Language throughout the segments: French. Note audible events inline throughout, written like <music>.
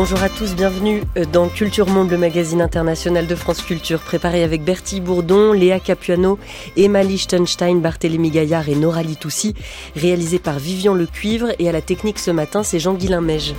Bonjour à tous, bienvenue euh, dans Culture Monde, le magazine international de France Culture, préparé avec Bertie Bourdon, Léa Capuano, Emma Lichtenstein, Barthélémy Gaillard et Nora Litoussi, réalisé par Vivian Le Cuivre et à la technique ce matin, c'est Jean-Guilain Meige.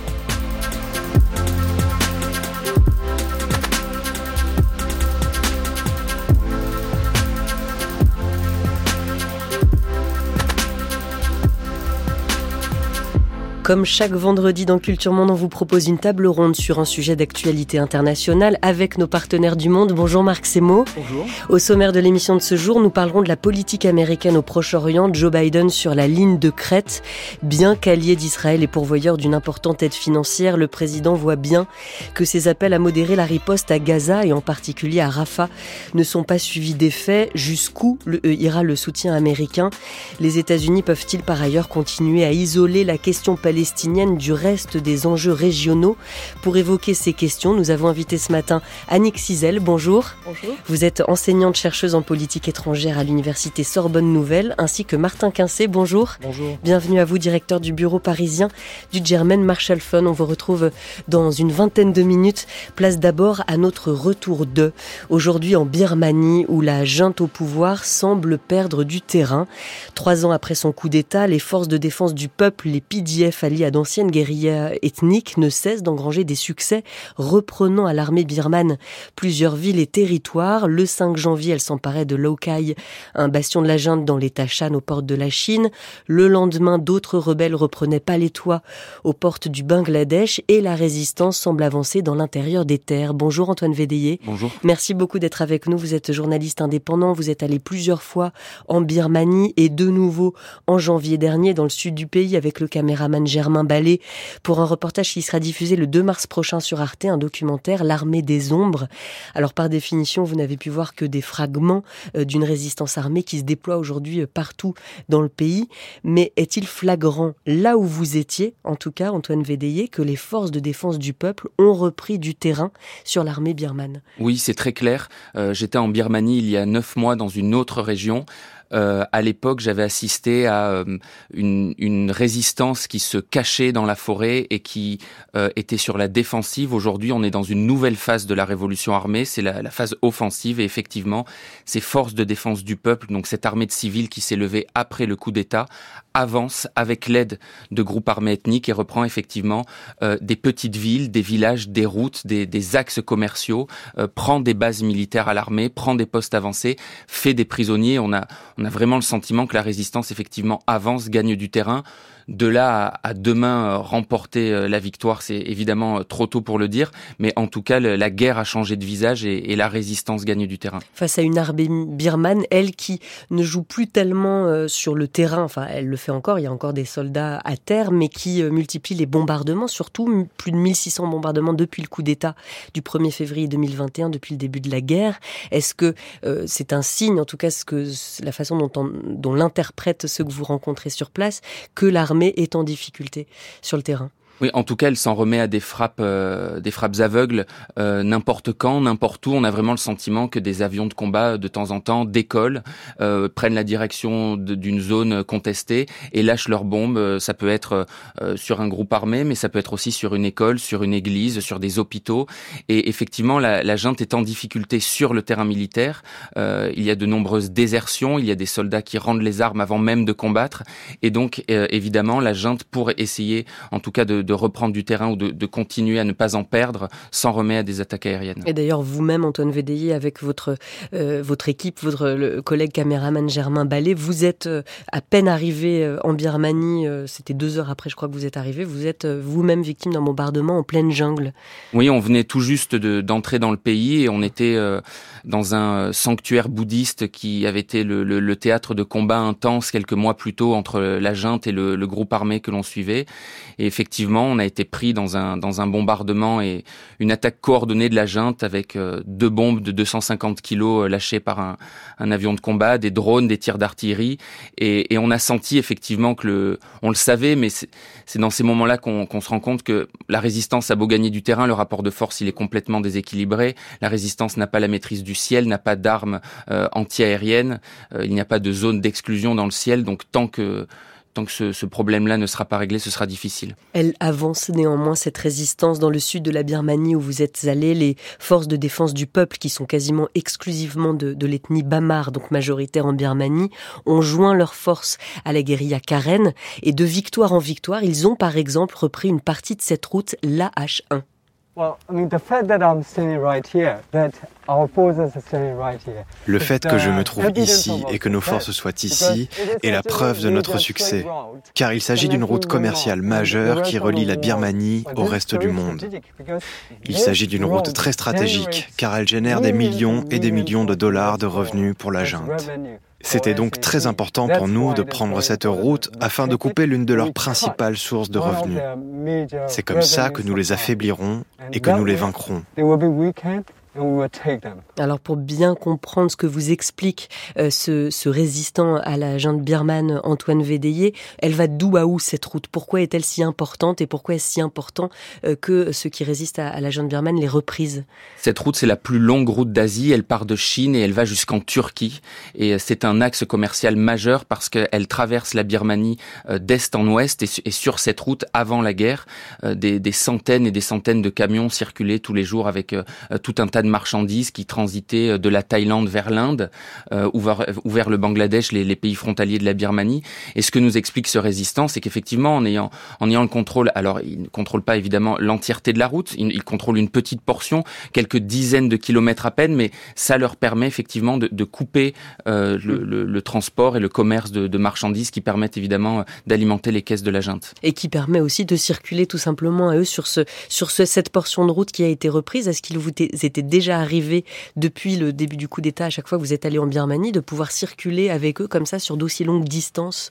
Comme chaque vendredi dans Culture Monde, on vous propose une table ronde sur un sujet d'actualité internationale avec nos partenaires du monde. Bonjour Marc Semo. Bonjour. Au sommaire de l'émission de ce jour, nous parlerons de la politique américaine au Proche-Orient. Joe Biden sur la ligne de crête. Bien qu'allié d'Israël et pourvoyeur d'une importante aide financière, le président voit bien que ses appels à modérer la riposte à Gaza et en particulier à Rafah ne sont pas suivis d'effet. Jusqu'où euh, ira le soutien américain? Les États-Unis peuvent-ils par ailleurs continuer à isoler la question palestinienne palestinienne du reste des enjeux régionaux. Pour évoquer ces questions, nous avons invité ce matin Annick Cizel. Bonjour. Bonjour. Vous êtes enseignante chercheuse en politique étrangère à l'université Sorbonne Nouvelle, ainsi que Martin Quincé. Bonjour. Bonjour. Bienvenue à vous, directeur du bureau parisien du German Marshall Fund. On vous retrouve dans une vingtaine de minutes. Place d'abord à notre retour de. Aujourd'hui en Birmanie, où la junte au pouvoir semble perdre du terrain. Trois ans après son coup d'État, les forces de défense du peuple, les PDF alliés à d'anciennes guérillas ethniques, ne cessent d'engranger des succès, reprenant à l'armée birmane plusieurs villes et territoires. Le 5 janvier, elle s'emparait de Lokai, un bastion de la junte dans l'état Shan aux portes de la Chine. Le lendemain, d'autres rebelles reprenaient Palétois aux portes du Bangladesh et la résistance semble avancer dans l'intérieur des terres. Bonjour Antoine Védéier. Bonjour. Merci beaucoup d'être avec nous. Vous êtes journaliste indépendant. Vous êtes allé plusieurs fois en Birmanie et de nouveau en janvier dernier dans le sud du pays avec le caméraman Germain Ballet pour un reportage qui sera diffusé le 2 mars prochain sur Arte, un documentaire L'armée des ombres. Alors par définition, vous n'avez pu voir que des fragments euh, d'une résistance armée qui se déploie aujourd'hui euh, partout dans le pays. Mais est-il flagrant là où vous étiez, en tout cas Antoine Védéier, que les forces de défense du peuple ont repris du terrain sur l'armée birmane? Oui, c'est très clair. Euh, j'étais en Birmanie il y a neuf mois dans une autre région. Euh, à l'époque, j'avais assisté à euh, une, résistance qui se cachait dans la forêt et qui euh, était sur la défensive. Aujourd'hui, on est dans une nouvelle phase de la révolution armée, c'est la, la, phase offensive et effectivement, ces forces de défense du peuple, donc cette armée de civils qui s'est levée après le coup d'État, avance avec l'aide de groupes armés ethniques et reprend effectivement euh, des petites villes, des villages, des routes, des, axes commerciaux, euh, prend des bases militaires à l'armée, prend des postes avancés, fait des prisonniers. On a, on a vraiment le sentiment que la résistance effectivement avance, gagne du terrain. De là à, demain euh, remporter euh, la victoire, c'est évidemment euh, trop tôt pour le dire, mais en tout cas, la guerre a changé de visage et, la résistance gagne du terrain. Face à une armée birmane, elle qui ne joue plus tellement sur le terrain, enfin elle le fait encore, il y a encore des soldats à terre, mais qui multiplie les bombardements, surtout plus de 1600 bombardements depuis le coup d'État du 1er février 2021, depuis le début de la guerre. Est-ce que c'est un signe, en tout cas ce que, la façon dont, on, dont l'interprète ceux que vous rencontrez sur place, que l'armée est en difficulté sur le terrain. Oui, en tout cas, elle s'en remet à des frappes, euh, des frappes aveugles euh, n'importe quand, n'importe où. On a vraiment le sentiment que des avions de combat de temps en temps décollent, euh, prennent la direction d'une zone contestée et lâchent leurs bombes. Ça peut être sur un groupe armé, mais ça peut être aussi sur une école, sur une église, sur des hôpitaux. Et effectivement, la, la junte est en difficulté sur le terrain militaire. il y a de nombreuses désertions. Il y a des soldats qui rendent les armes avant même de combattre. Et donc, évidemment, la junte pour essayer, en tout cas, de reprendre du terrain ou de, continuer à ne pas en perdre sans remettre à des attaques aériennes. Et d'ailleurs, vous-même, Antoine Védéier, avec votre, euh, votre équipe, votre collègue caméraman Germain Ballet, vous êtes euh, à peine arrivé euh, en Birmanie, c'était deux heures après, je crois que vous êtes arrivé, vous êtes vous-même victime d'un bombardement en pleine jungle. Oui, on venait tout juste d'entrer dans le pays et on était dans un sanctuaire bouddhiste qui avait été le, le, théâtre de combats intenses quelques mois plus tôt entre la junte et le, le groupe armé que l'on suivait. Et effectivement, on a été pris dans un, dans un bombardement et une attaque coordonnée de la junte avec euh, deux bombes de 250 kilos euh, lâchées par un, un avion de combat, des drones, des tirs d'artillerie. Et, et, on a senti effectivement que le, on le savait, mais c'est dans ces moments-là qu'on se rend compte que la résistance a beau gagner du terrain, le rapport de force il est complètement déséquilibré. La résistance n'a pas la maîtrise du ciel, n'a pas d'armes euh, anti-aériennes, il n'y a pas de zone d'exclusion dans le ciel. Donc tant que tant que ce, problème-là ne sera pas réglé, ce sera difficile. Elle avance néanmoins cette résistance dans le sud de la Birmanie où vous êtes allé. Les forces de défense du peuple, qui sont quasiment exclusivement de, l'ethnie Bamar, donc majoritaire en Birmanie, ont joint leurs forces à la guérilla Karen. Et de victoire en victoire, ils ont par exemple repris une partie de cette route, l'AH1. Le fait que je me trouve ici et que nos forces soient ici est la preuve de notre succès, car il s'agit d'une route commerciale majeure qui relie la Birmanie au reste du monde. Il s'agit d'une route très stratégique, car elle génère des millions et des millions de dollars de revenus pour la junte. C'était donc très important pour nous de prendre cette route afin de couper l'une de leurs principales sources de revenus. C'est comme ça que nous les affaiblirons et que nous les vaincrons. Alors pour bien comprendre ce que vous explique euh, ce, résistant à la junte birmane Antoine Védéier, elle va d'où à où cette route? Pourquoi est-elle si importante et pourquoi est-ce si important euh, que ceux qui résistent à, la junte birmane les reprisent? Cette route c'est la plus longue route d'Asie, elle part de Chine et elle va jusqu'en Turquie. Et euh, c'est un axe commercial majeur parce qu'elle traverse la Birmanie d'est en ouest et, sur cette route avant la guerre des, des, centaines et des centaines de camions circulaient tous les jours avec tout un tas de marchandises qui transitaient euh, de la Thaïlande vers l'Inde euh, ou, vers, le Bangladesh, les, pays frontaliers de la Birmanie. Et ce que nous explique ce résistant, c'est qu'effectivement, en ayant, en ayant le contrôle, alors il ne contrôle pas évidemment l'entièreté de la route, il, contrôle une petite portion, quelques dizaines de kilomètres à peine, mais ça leur permet effectivement de, couper euh, le, transport et le commerce de, marchandises qui permettent évidemment d'alimenter les caisses de la junte. Et qui permet aussi de circuler tout simplement à eux sur, ce, sur cette portion de route qui a été reprise. Est-ce qu'il vous était déjà arrivé depuis le début du coup d'État, à chaque fois que vous êtes allé en Birmanie, de pouvoir circuler avec eux comme ça sur d'aussi longues distances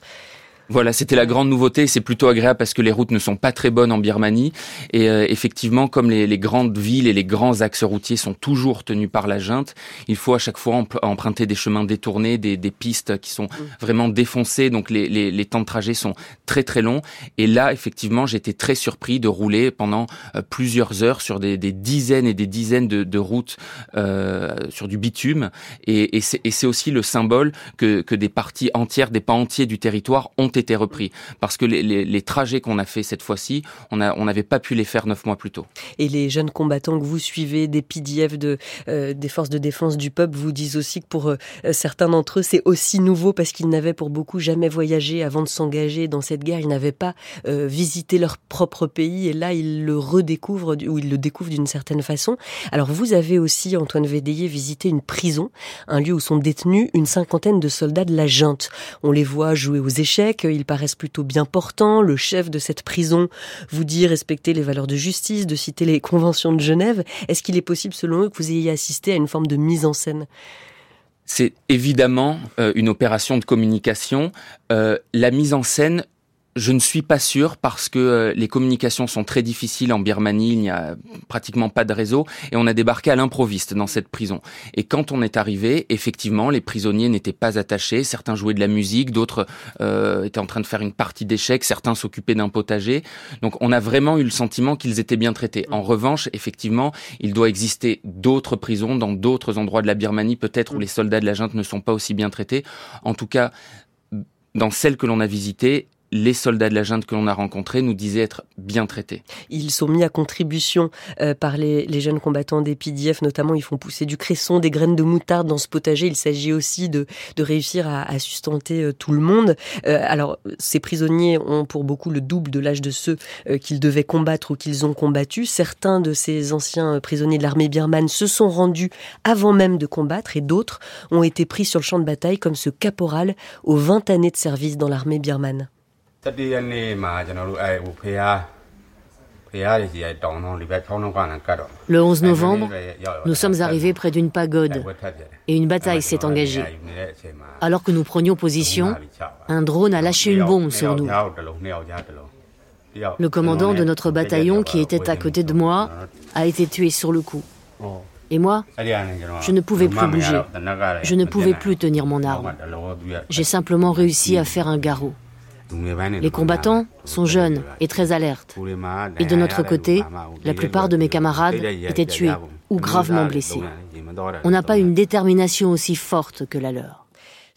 voilà, c'était la grande nouveauté. C'est plutôt agréable parce que les routes ne sont pas très bonnes en Birmanie. Et euh, effectivement, comme les, grandes villes et les grands axes routiers sont toujours tenus par la junte, il faut à chaque fois emprunter des chemins détournés, des, pistes qui sont mm. vraiment défoncées. Donc les, temps de trajet sont très très longs. Et là, effectivement, j'étais très surpris de rouler pendant euh, plusieurs heures sur des, dizaines et des dizaines de, routes euh, sur du bitume. Et, et c'est aussi le symbole que, que des parties entières, des pans entiers du territoire ont été été repris parce que les, trajets qu'on a fait cette fois-ci, on n'avait pas pu les faire neuf mois plus tôt. Et les jeunes combattants que vous suivez, des PDF de, euh, des forces de défense du peuple, vous disent aussi que pour euh, certains d'entre eux, c'est aussi nouveau parce qu'ils n'avaient pour beaucoup jamais voyagé avant de s'engager dans cette guerre. Ils n'avaient pas euh, visité leur propre pays et là, ils le redécouvrent ou ils le découvrent d'une certaine façon. Alors, vous avez aussi, Antoine Védéier, visité une prison, un lieu où sont détenus une cinquantaine de soldats de la junte. On les voit jouer aux échecs, ils paraissent plutôt bien portants. Le chef de cette prison vous dit respecter les valeurs de justice, de citer les conventions de Genève. Est-ce qu'il est possible, selon eux, que vous ayez assisté à une forme de mise en scène? C'est évidemment euh, une opération de communication. Euh, la mise en scène je ne suis pas sûr parce que euh, les communications sont très difficiles en Birmanie, il n'y a pratiquement pas de réseau et on a débarqué à l'improviste dans cette prison. Et quand on est arrivé, effectivement, les prisonniers n'étaient pas attachés, certains jouaient de la musique, d'autres euh, étaient en train de faire une partie d'échecs, certains s'occupaient d'un potager. Donc on a vraiment eu le sentiment qu'ils étaient bien traités. En revanche, effectivement, il doit exister d'autres prisons dans d'autres endroits de la Birmanie, peut-être où les soldats de la junte ne sont pas aussi bien traités. En tout cas, dans celles que l'on a visitées, les soldats de la junte que l'on a rencontrés nous disaient être bien traités. Ils sont mis à contribution euh, par les, jeunes combattants des PDF, notamment ils font pousser du cresson, des graines de moutarde dans ce potager. Il s'agit aussi de, réussir à, sustenter euh, tout le monde. Euh, alors, ces prisonniers ont pour beaucoup le double de l'âge de ceux qu'ils devaient combattre ou qu'ils ont combattu. Certains de ces anciens prisonniers de l'armée birmane se sont rendus avant même de combattre et d'autres ont été pris sur le champ de bataille comme ce caporal aux 20 années de service dans l'armée birmane. Le 11 novembre, nous sommes arrivés près d'une pagode et une bataille s'est engagée. Alors que nous prenions position, un drone a lâché une bombe sur nous. Le commandant de notre bataillon qui était à côté de moi a été tué sur le coup. Et moi, je ne pouvais plus bouger. Je ne pouvais plus tenir mon arme. J'ai simplement réussi à faire un garrot. Les combattants sont jeunes et très alertes. Et de notre côté, la plupart de mes camarades étaient tués ou gravement blessés. On n'a pas une détermination aussi forte que la leur.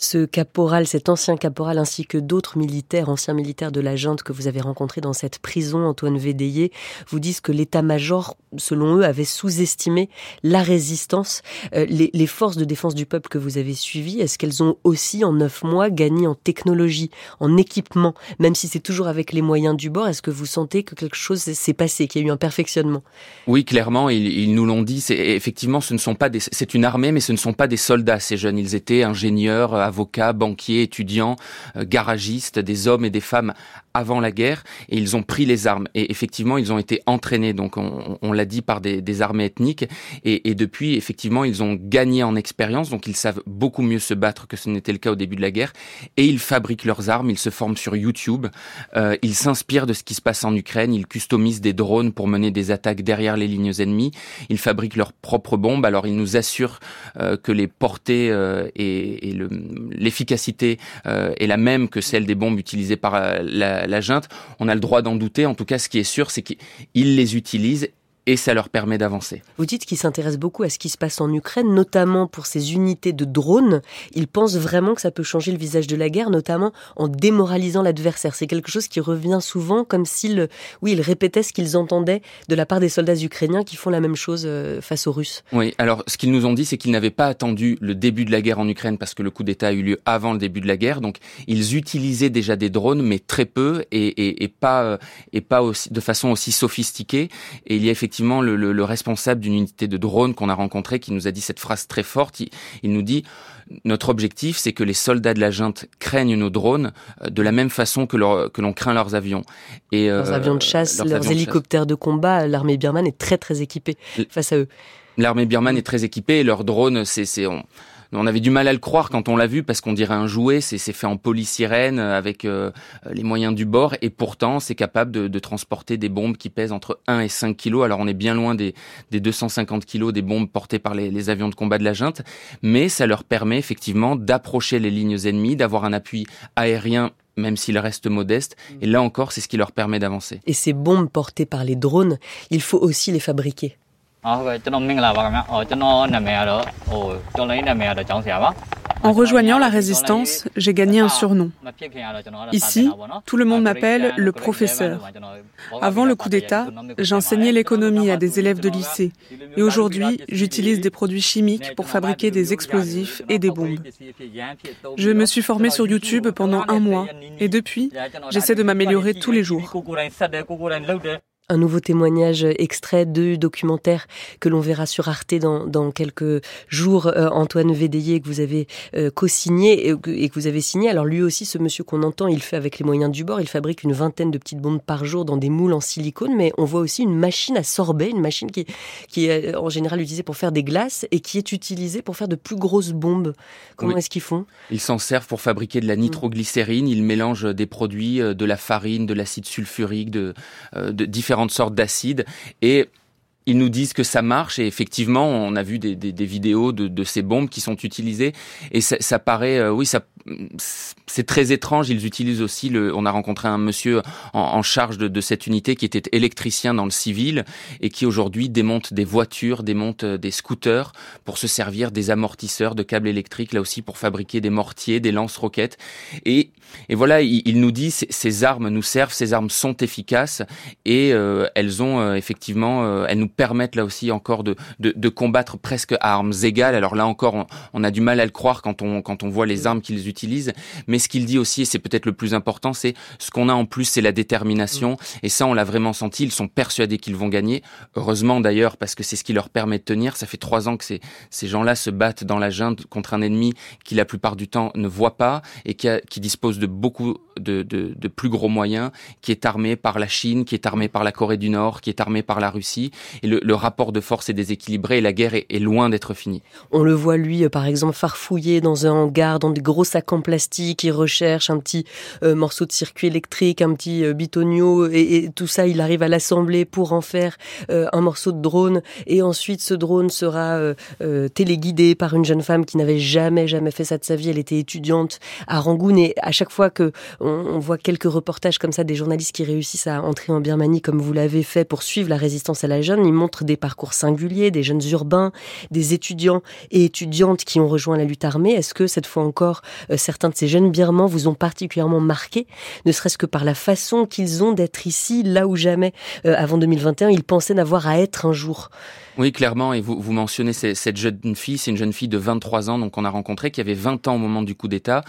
Ce caporal, cet ancien caporal, ainsi que d'autres militaires, anciens militaires de la junte que vous avez rencontrés dans cette prison, Antoine Védéier, vous disent que l'état-major, selon eux, avait sous-estimé la résistance. Euh, les, forces de défense du peuple que vous avez suivies, est-ce qu'elles ont aussi, en neuf mois, gagné en technologie, en équipement, même si c'est toujours avec les moyens du bord Est-ce que vous sentez que quelque chose s'est passé, qu'il y a eu un perfectionnement? Oui, clairement, ils, nous l'ont dit. Effectivement, ce ne sont pas c'est une armée, mais ce ne sont pas des soldats, ces jeunes. Ils étaient ingénieurs, avocats, banquiers, étudiants, euh, garagistes, des hommes et des femmes avant la guerre et ils ont pris les armes. Et effectivement ils ont été entraînés. Donc on, on l'a dit par des, des, armées ethniques. Et, et, depuis effectivement ils ont gagné en expérience. Donc ils savent beaucoup mieux se battre que ce n'était le cas au début de la guerre. Et ils fabriquent leurs armes. Ils se forment sur YouTube. Euh, ils s'inspirent de ce qui se passe en Ukraine. Ils customisent des drones pour mener des attaques derrière les lignes ennemies. Ils fabriquent leurs propres bombes. Alors ils nous assurent euh, que les portées euh, et, et l'efficacité euh, est la même que celle des bombes utilisées par euh, la junte, on a le droit d'en douter. En tout cas, ce qui est sûr, c'est qu'ils les utilisent et ça leur permet d'avancer. Vous dites qu'ils s'intéressent beaucoup à ce qui se passe en Ukraine, notamment pour ces unités de drones. Ils pensent vraiment que ça peut changer le visage de la guerre, notamment en démoralisant l'adversaire. C'est quelque chose qui revient souvent comme s'ils, oui, ils répétaient ce qu'ils entendaient de la part des soldats ukrainiens qui font la même chose euh, face aux Russes. Oui, alors ce qu'ils nous ont dit, c'est qu'ils n'avaient pas attendu le début de la guerre en Ukraine parce que le coup d'État a eu lieu avant le début de la guerre. Donc ils utilisaient déjà des drones, mais très peu et, et, et pas, euh, et pas aussi, de façon aussi sophistiquée. Et il y a effectivement effectivement le, le, le responsable d'une unité de drone qu'on a rencontré qui nous a dit cette phrase très forte. Il, il nous dit notre objectif, c'est que les soldats de la junte craignent nos drones euh, de la même façon que, leur, que l'on craint leurs avions. Et, leurs euh, avions de chasse, leurs, leurs hélicoptères de, de combat, l'armée birmane est très très équipée face à eux. L'armée birmane est très équipée et leurs drones, c'est, c'est on, on avait du mal à le croire quand on l'a vu parce qu'on dirait un jouet, c'est fait en polysirène avec euh, les moyens du bord et pourtant c'est capable de, de, transporter des bombes qui pèsent entre 1 et 5 kilos. Alors on est bien loin des, des 250 kilos des bombes portées par les, les, avions de combat de la junte, mais ça leur permet effectivement d'approcher les lignes ennemies, d'avoir un appui aérien même s'il reste modeste. Et là encore, c'est ce qui leur permet d'avancer. Et ces bombes portées par les drones, il faut aussi les fabriquer. En rejoignant la résistance, j'ai gagné un surnom. Ici, tout le monde m'appelle le professeur. Avant le coup d'État, j'enseignais l'économie à des élèves de lycée. Et aujourd'hui, j'utilise des produits chimiques pour fabriquer des explosifs et des bombes. Je me suis formé sur YouTube pendant un mois. Et depuis, j'essaie de m'améliorer tous les jours un nouveau témoignage extrait de documentaire que l'on verra sur Arte dans, dans quelques jours. Euh, Antoine Védéier que vous avez euh, co-signé et, et, que vous avez signé. Alors lui aussi, ce monsieur qu'on entend, il fait avec les moyens du bord. Il fabrique une vingtaine de petites bombes par jour dans des moules en silicone, mais on voit aussi une machine à sorbet, une machine qui, qui est en général utilisée pour faire des glaces et qui est utilisée pour faire de plus grosses bombes. Comment oui. est-ce qu'ils font? Ils s'en servent pour fabriquer de la nitroglycérine. Ils mélangent des produits, euh, de la farine, de l'acide sulfurique, de, de différents différentes sortes d'acides et ils nous disent que ça marche et effectivement, on a vu des, vidéos de, ces bombes qui sont utilisées et ça, ça paraît, euh, oui, ça, c'est très étrange. Ils utilisent aussi le. On a rencontré un monsieur en, charge de, de, cette unité qui était électricien dans le civil et qui aujourd'hui démonte des voitures, démonte des scooters pour se servir des amortisseurs de câbles électriques là aussi pour fabriquer des mortiers, des lance-roquettes et et voilà, il, nous dit ces armes nous servent, ces armes sont efficaces et euh, elles ont euh, effectivement, euh, elles nous permettent là aussi encore de, de, de, combattre presque à armes égales. Alors là encore, on, on, a du mal à le croire quand on, quand on voit les armes qu'ils. Mais ce qu'il dit aussi, et c'est peut-être le plus important, c'est ce qu'on a en plus, c'est la détermination. Et ça, on l'a vraiment senti. Ils sont persuadés qu'ils vont gagner. Heureusement d'ailleurs, parce que c'est ce qui leur permet de tenir. Ça fait trois ans que ces, ces gens-là se battent dans la junte contre un ennemi qui la plupart du temps ne voit pas et qui, a, qui dispose de beaucoup de, de, de plus gros moyens, qui est armé par la Chine, qui est armé par la Corée du Nord, qui est armé par la Russie. Et le, le rapport de force est déséquilibré et la guerre est, est loin d'être finie. On le voit, lui, par exemple, farfouiller dans un hangar, dans des gros sacs en plastique, il recherche un petit euh, morceau de circuit électrique, un petit euh, bitonio, et, tout ça, il arrive à l'assembler pour en faire euh, un morceau de drone. Et ensuite, ce drone sera téléguidé par une jeune femme qui n'avait jamais, jamais fait ça de sa vie. Elle était étudiante à Rangoon. Et à chaque fois que on voit quelques reportages comme ça, des journalistes qui réussissent à entrer en Birmanie, comme vous l'avez fait, pour suivre la résistance à la jeune, ils montrent des parcours singuliers, des jeunes urbains, des étudiants et étudiantes qui ont rejoint la lutte armée. Est-ce que cette fois encore, certains de ces jeunes birmans vous ont particulièrement marqué, ne serait-ce que par la façon qu'ils ont d'être ici, là où jamais, avant 2021, ils pensaient n'avoir à être un jour. Oui, clairement. Et vous, vous mentionnez cette jeune fille, c'est une jeune fille de 23 ans, donc on a rencontré, qui avait 20 ans au moment du coup d'État,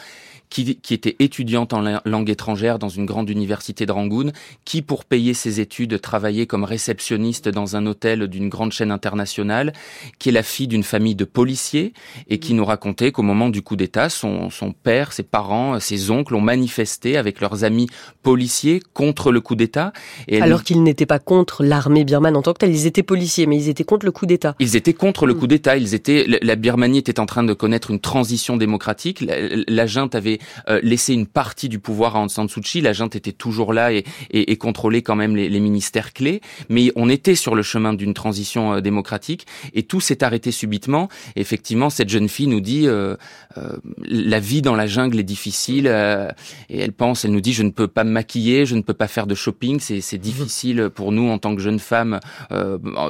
qui, qui, était étudiante en langue étrangère dans une grande université de Rangoon, qui, pour payer ses études, travaillait comme réceptionniste dans un hôtel d'une grande chaîne internationale, qui est la fille d'une famille de policiers, et qui nous racontait qu'au moment du coup d'État, son, son père, ses parents, ses oncles ont manifesté avec leurs amis policiers contre le coup d'État. Alors qu'ils n'étaient pas contre l'armée birmane en tant que telle, ils étaient policiers, mais ils étaient contre le coup d'État. Ils étaient contre le mm. coup d'État. Ils étaient, la Birmanie était en train de connaître une transition démocratique. La, la junte avait euh, laissé une partie du pouvoir à Aung San Suu Kyi. La junte était toujours là et, et, et contrôlait quand même les, les, ministères clés. Mais on était sur le chemin d'une transition euh, démocratique et tout s'est arrêté subitement. effectivement, cette jeune fille nous dit euh, euh la vie dans la jungle est difficile et elle pense, elle nous dit, je ne peux pas me maquiller, je ne peux pas faire de shopping. C'est mm. difficile pour nous en tant que jeune femme,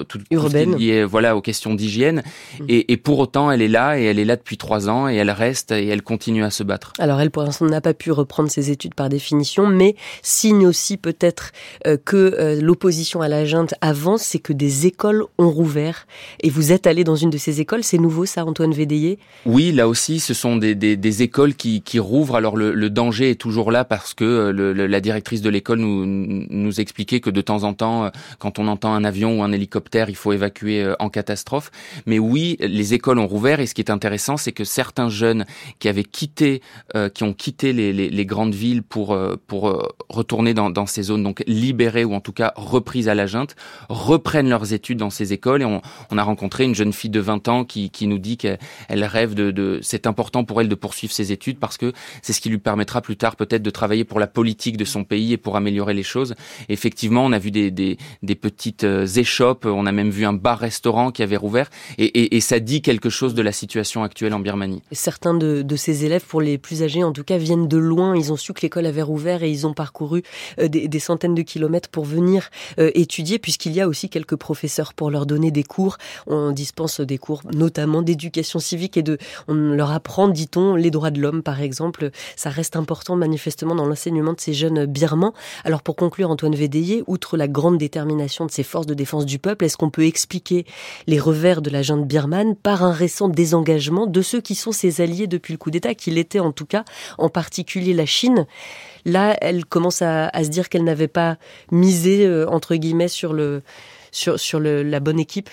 tout, urbaine voilà aux questions d'hygiène. Mm. Et, et, pour autant, elle est là et elle est là depuis trois ans et elle reste et elle continue à se battre. Alors elle, pour l'instant, n'a pas pu reprendre ses études par définition, mais signe aussi peut-être euh, que euh, l'opposition à la junte avance, c'est que des écoles ont rouvert. Et vous êtes allé dans une de ces écoles, c'est nouveau ça, Antoine Védéier? Oui, là aussi, ce sont des, des, des écoles qui, qui rouvrent. Alors le, le, danger est toujours là parce que euh, le, la directrice de l'école nous, nous expliquait que de temps en temps, quand on entend un avion ou un hélicoptère, il faut évacuer euh, en catastrophe. Mais oui, les écoles ont rouvert et ce qui est intéressant, c'est que certains jeunes qui avaient quitté, euh, qui ont quitté les, les, les grandes villes pour euh, pour retourner dans, dans, ces zones donc libérées ou en tout cas reprises à la junte, reprennent leurs études dans ces écoles. Et on, on a rencontré une jeune fille de 20 ans qui, qui nous dit qu'elle rêve de, de c'est important pour elle de poursuivre ses études parce que c'est ce qui lui permettra plus tard peut-être de travailler pour la politique de son pays et pour améliorer les choses. effectivement, on a vu des, des, des petites échoppes, on a même vu un bar-restaurant qui avait rouvert, et, ça dit quelque chose de la situation actuelle en Birmanie. Certains de, ces élèves, pour les plus âgés en tout cas, viennent de loin. Ils ont su que l'école avait rouvert et ils ont parcouru euh, des, centaines de kilomètres pour venir euh, étudier, puisqu'il y a aussi quelques professeurs pour leur donner des cours. On dispense des cours notamment d'éducation civique et de, on leur apprend, dit-on, les droits de l'homme, par exemple. Ça reste important manifestement dans l'enseignement de ces jeunes birmans. Alors pour conclure, Antoine Védéier, outre la grande détermination de ces forces de défense du peuple, est-ce qu'on peut expliquer les revers de la junte birmane par un récent désengagement de ceux qui sont ses alliés depuis le coup d'État, qu'il était en tout cas, en particulier la Chine. Là, elle commence à, se dire qu'elle n'avait pas misé, euh, entre guillemets, sur, le, sur, sur la bonne équipe.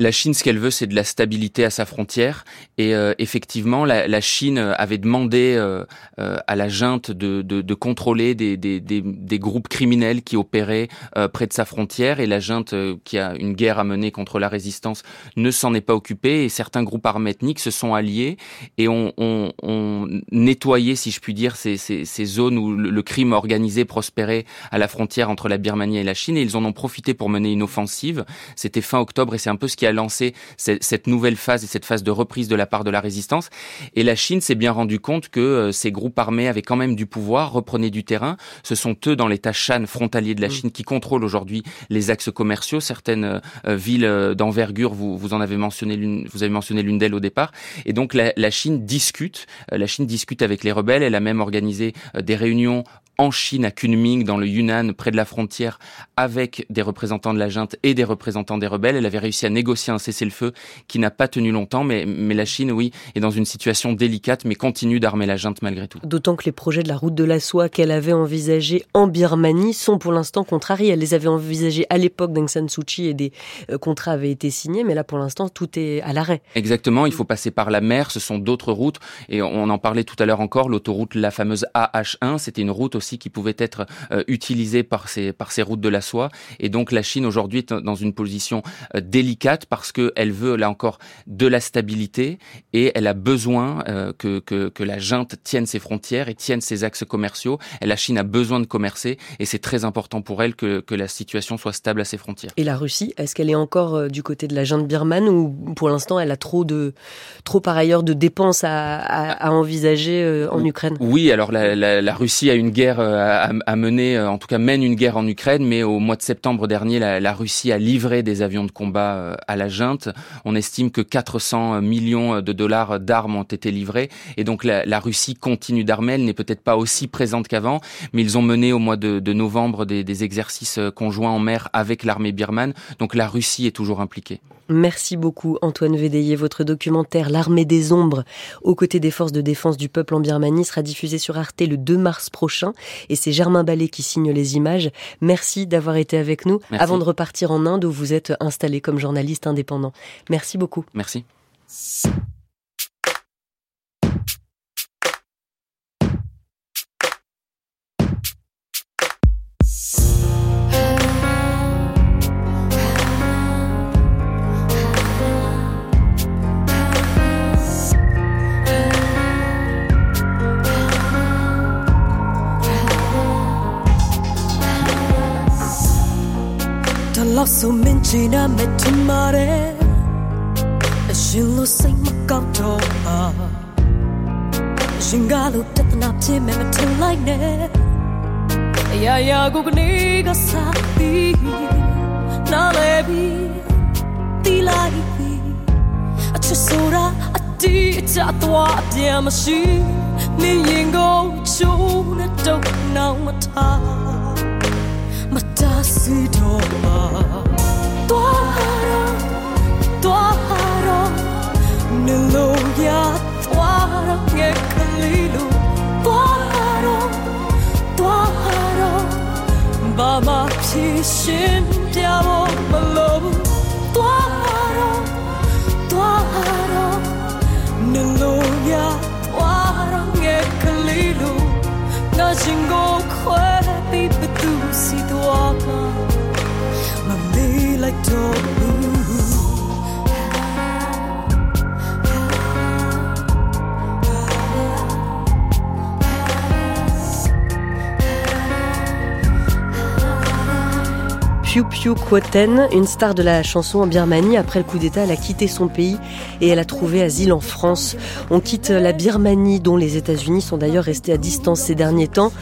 La Chine, ce qu'elle veut, c'est de la stabilité à sa frontière. Et euh, effectivement, la, la, Chine avait demandé euh, euh, à la junte de, de, de contrôler des, des, des, des, groupes criminels qui opéraient près de sa frontière. Et la junte, qui a une guerre à mener contre la résistance, ne s'en est pas occupée. Et certains groupes armés ethniques se sont alliés et ont, ont, ont nettoyé, si je puis dire, ces, ces, ces zones où le, crime organisé prospérait à la frontière entre la Birmanie et la Chine. Et ils en ont profité pour mener une offensive. C'était fin octobre et c'est un peu ce qui a lancé cette nouvelle phase et cette phase de reprise de la part de la résistance. Et la Chine s'est bien rendu compte que euh, ces groupes armés avaient quand même du pouvoir, reprenaient du terrain. Ce sont eux dans l'État Shan frontalier de la mm. Chine qui contrôlent aujourd'hui les axes commerciaux. Certaines euh, euh, villes d'envergure, vous, vous en avez mentionné l'une, vous avez mentionné l'une d'elles au départ. Et donc la, la Chine discute, la Chine discute avec les rebelles. Elle a même organisé des réunions en Chine, à Kunming, dans le Yunnan, près de la frontière, avec des représentants de la junte et des représentants des rebelles. Elle avait réussi à négocier un cessez-le-feu qui n'a pas tenu longtemps, mais, mais la Chine, oui, est dans une situation délicate, mais continue d'armer la junte malgré tout. D'autant que les projets de la route de la soie qu'elle avait envisagés en Birmanie sont pour l'instant contrariés. Elle les avait envisagés à l'époque d'Aung San Suu Kyi et des euh, contrats avaient été signés, mais là pour l'instant tout est à l'arrêt. Exactement, il faut passer par la mer, ce sont d'autres routes, et on en parlait tout à l'heure encore, l'autoroute, la fameuse AH1, c'était une route aussi qui pouvait être euh, utilisée par ces, par ces routes de la soie. Et donc la Chine aujourd'hui est dans une position euh, délicate parce qu'elle veut là encore de la stabilité et elle a besoin euh, que, que, que la junte tienne ses frontières et tienne ses axes commerciaux. Et la Chine a besoin de commercer et c'est très important pour elle que, que la situation soit stable à ses frontières. Et la Russie, est-ce qu'elle est encore du côté de la junte birmane ou pour l'instant elle a trop de trop par ailleurs de dépenses à, à, à envisager en Ukraine? Oui, alors la, la, la Russie a une guerre guerre a, mené, en tout cas mène une guerre en Ukraine, mais au mois de septembre dernier, la, Russie a livré des avions de combat à la junte. On estime que 400 millions de dollars d'armes ont été livrés, et donc la, Russie continue d'armer. Elle n'est peut-être pas aussi présente qu'avant, mais ils ont mené au mois de, de novembre des, des exercices conjoints en mer avec l'armée birmane. Donc la Russie est toujours impliquée. Merci beaucoup Antoine Védéier. Votre documentaire L'armée des ombres aux côtés des forces de défense du peuple en Birmanie sera diffusé sur Arte le 2 mars prochain et c'est Germain Ballet qui signe les images. Merci d'avoir été avec nous avant de repartir en Inde où vous êtes installé comme journaliste indépendant. Merci beaucoup. Merci. ချိန်နာမဲ့ထင်ပါတယ်အရှင်လို့စိတ်မကောက်တော့ပါအရှင်ကလို့တသနာဖြစ်မဲ့မထင်လိုက်နဲ့အရာရာကိုကနေကစားပြီးနားလဲပြီးတီးလိုက်ပြီးအချစ်ဆိုတာအတီးအချသွားအပြန်မရှိမင်းရင်ကိုချိုးနဲ့တော့နောင်မထား မတားစီတော့ပါသွားတော့နေလို့ရသွားတော့ငယ်ကလေးလိုသွားတော့သွားတော့ဘာမှဖြစ်ရှင်ပြဖို့မလိုဘူးသွားတော့သွားတော့နေလို့ရသွားတော့ငယ်ကလေးလိုငါရှင်ကို လို Piu Piu Kwoten, une star de la chanson en Birmanie, après le coup d'État, elle a quitté son pays et elle a trouvé asile en France. On quitte la Birmanie, dont les États-Unis sont d'ailleurs restés à distance ces derniers temps.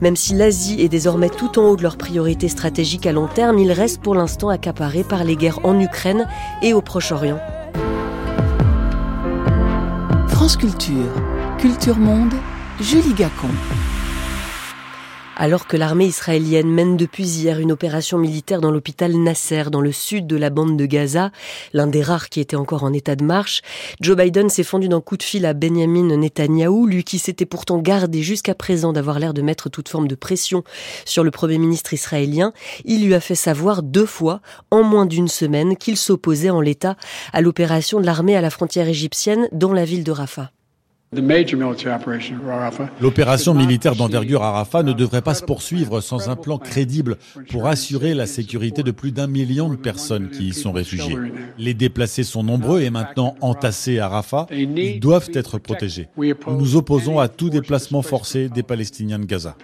Même si l'Asie est désormais tout en haut de leurs priorités stratégiques à long terme, il reste pour l'instant accaparé par les guerres en Ukraine et au Proche-Orient. France Culture, Culture Monde, Julie Gacon. Alors que l'armée israélienne mène depuis hier une opération militaire dans l'hôpital Nasser, dans le sud de la bande de Gaza, l'un des rares qui était encore en état de marche, Joe Biden s'est fendu d'un coup de fil à Benjamin Netanyahou, lui qui s'était pourtant gardé jusqu'à présent d'avoir l'air de mettre toute forme de pression sur le Premier ministre israélien. Il lui a fait savoir deux fois, en moins d'une semaine, qu'il s'opposait en l'état à l'opération de l'armée à la frontière égyptienne dans la ville de Rafah. L'opération militaire d'envergure à Rafah ne devrait pas se poursuivre sans un plan crédible pour assurer la sécurité de plus d'un million de personnes qui y sont réfugiées. Les déplacés sont nombreux et maintenant entassés à Rafah. Ils doivent être protégés. Nous nous opposons à tout déplacement forcé des Palestiniens de Gaza.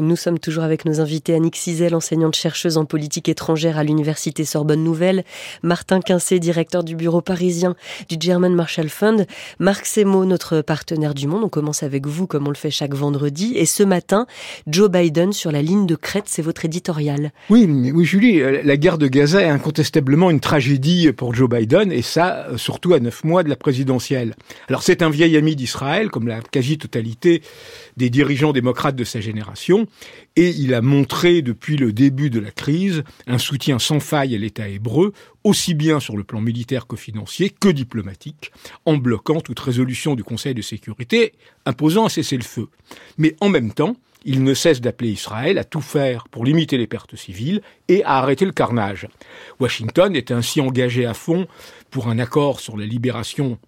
Nous sommes toujours avec nos invités Annick Cizel, enseignante chercheuse en politique étrangère à l'université Sorbonne Nouvelle, Martin Quincé, directeur du bureau parisien du German Marshall Fund, Marc Semo, notre partenaire du monde. On commence avec vous comme on le fait chaque vendredi. Et ce matin, Joe Biden sur la ligne de crête, c'est votre éditorial. Oui, oui Julie, la guerre de Gaza est incontestablement une tragédie pour Joe Biden et ça, surtout à neuf mois de la présidentielle. Alors c'est un vieil ami d'Israël, comme la quasi-totalité des dirigeants démocrates de sa génération, et il a montré depuis le début de la crise un soutien sans faille à l'État hébreu, aussi bien sur le plan militaire que financier que diplomatique, en bloquant toute résolution du Conseil de sécurité imposant un cessez-le-feu. Mais en même temps, il ne cesse d'appeler Israël à tout faire pour limiter les pertes civiles et à arrêter le carnage. Washington est ainsi engagé à fond pour un accord sur la libération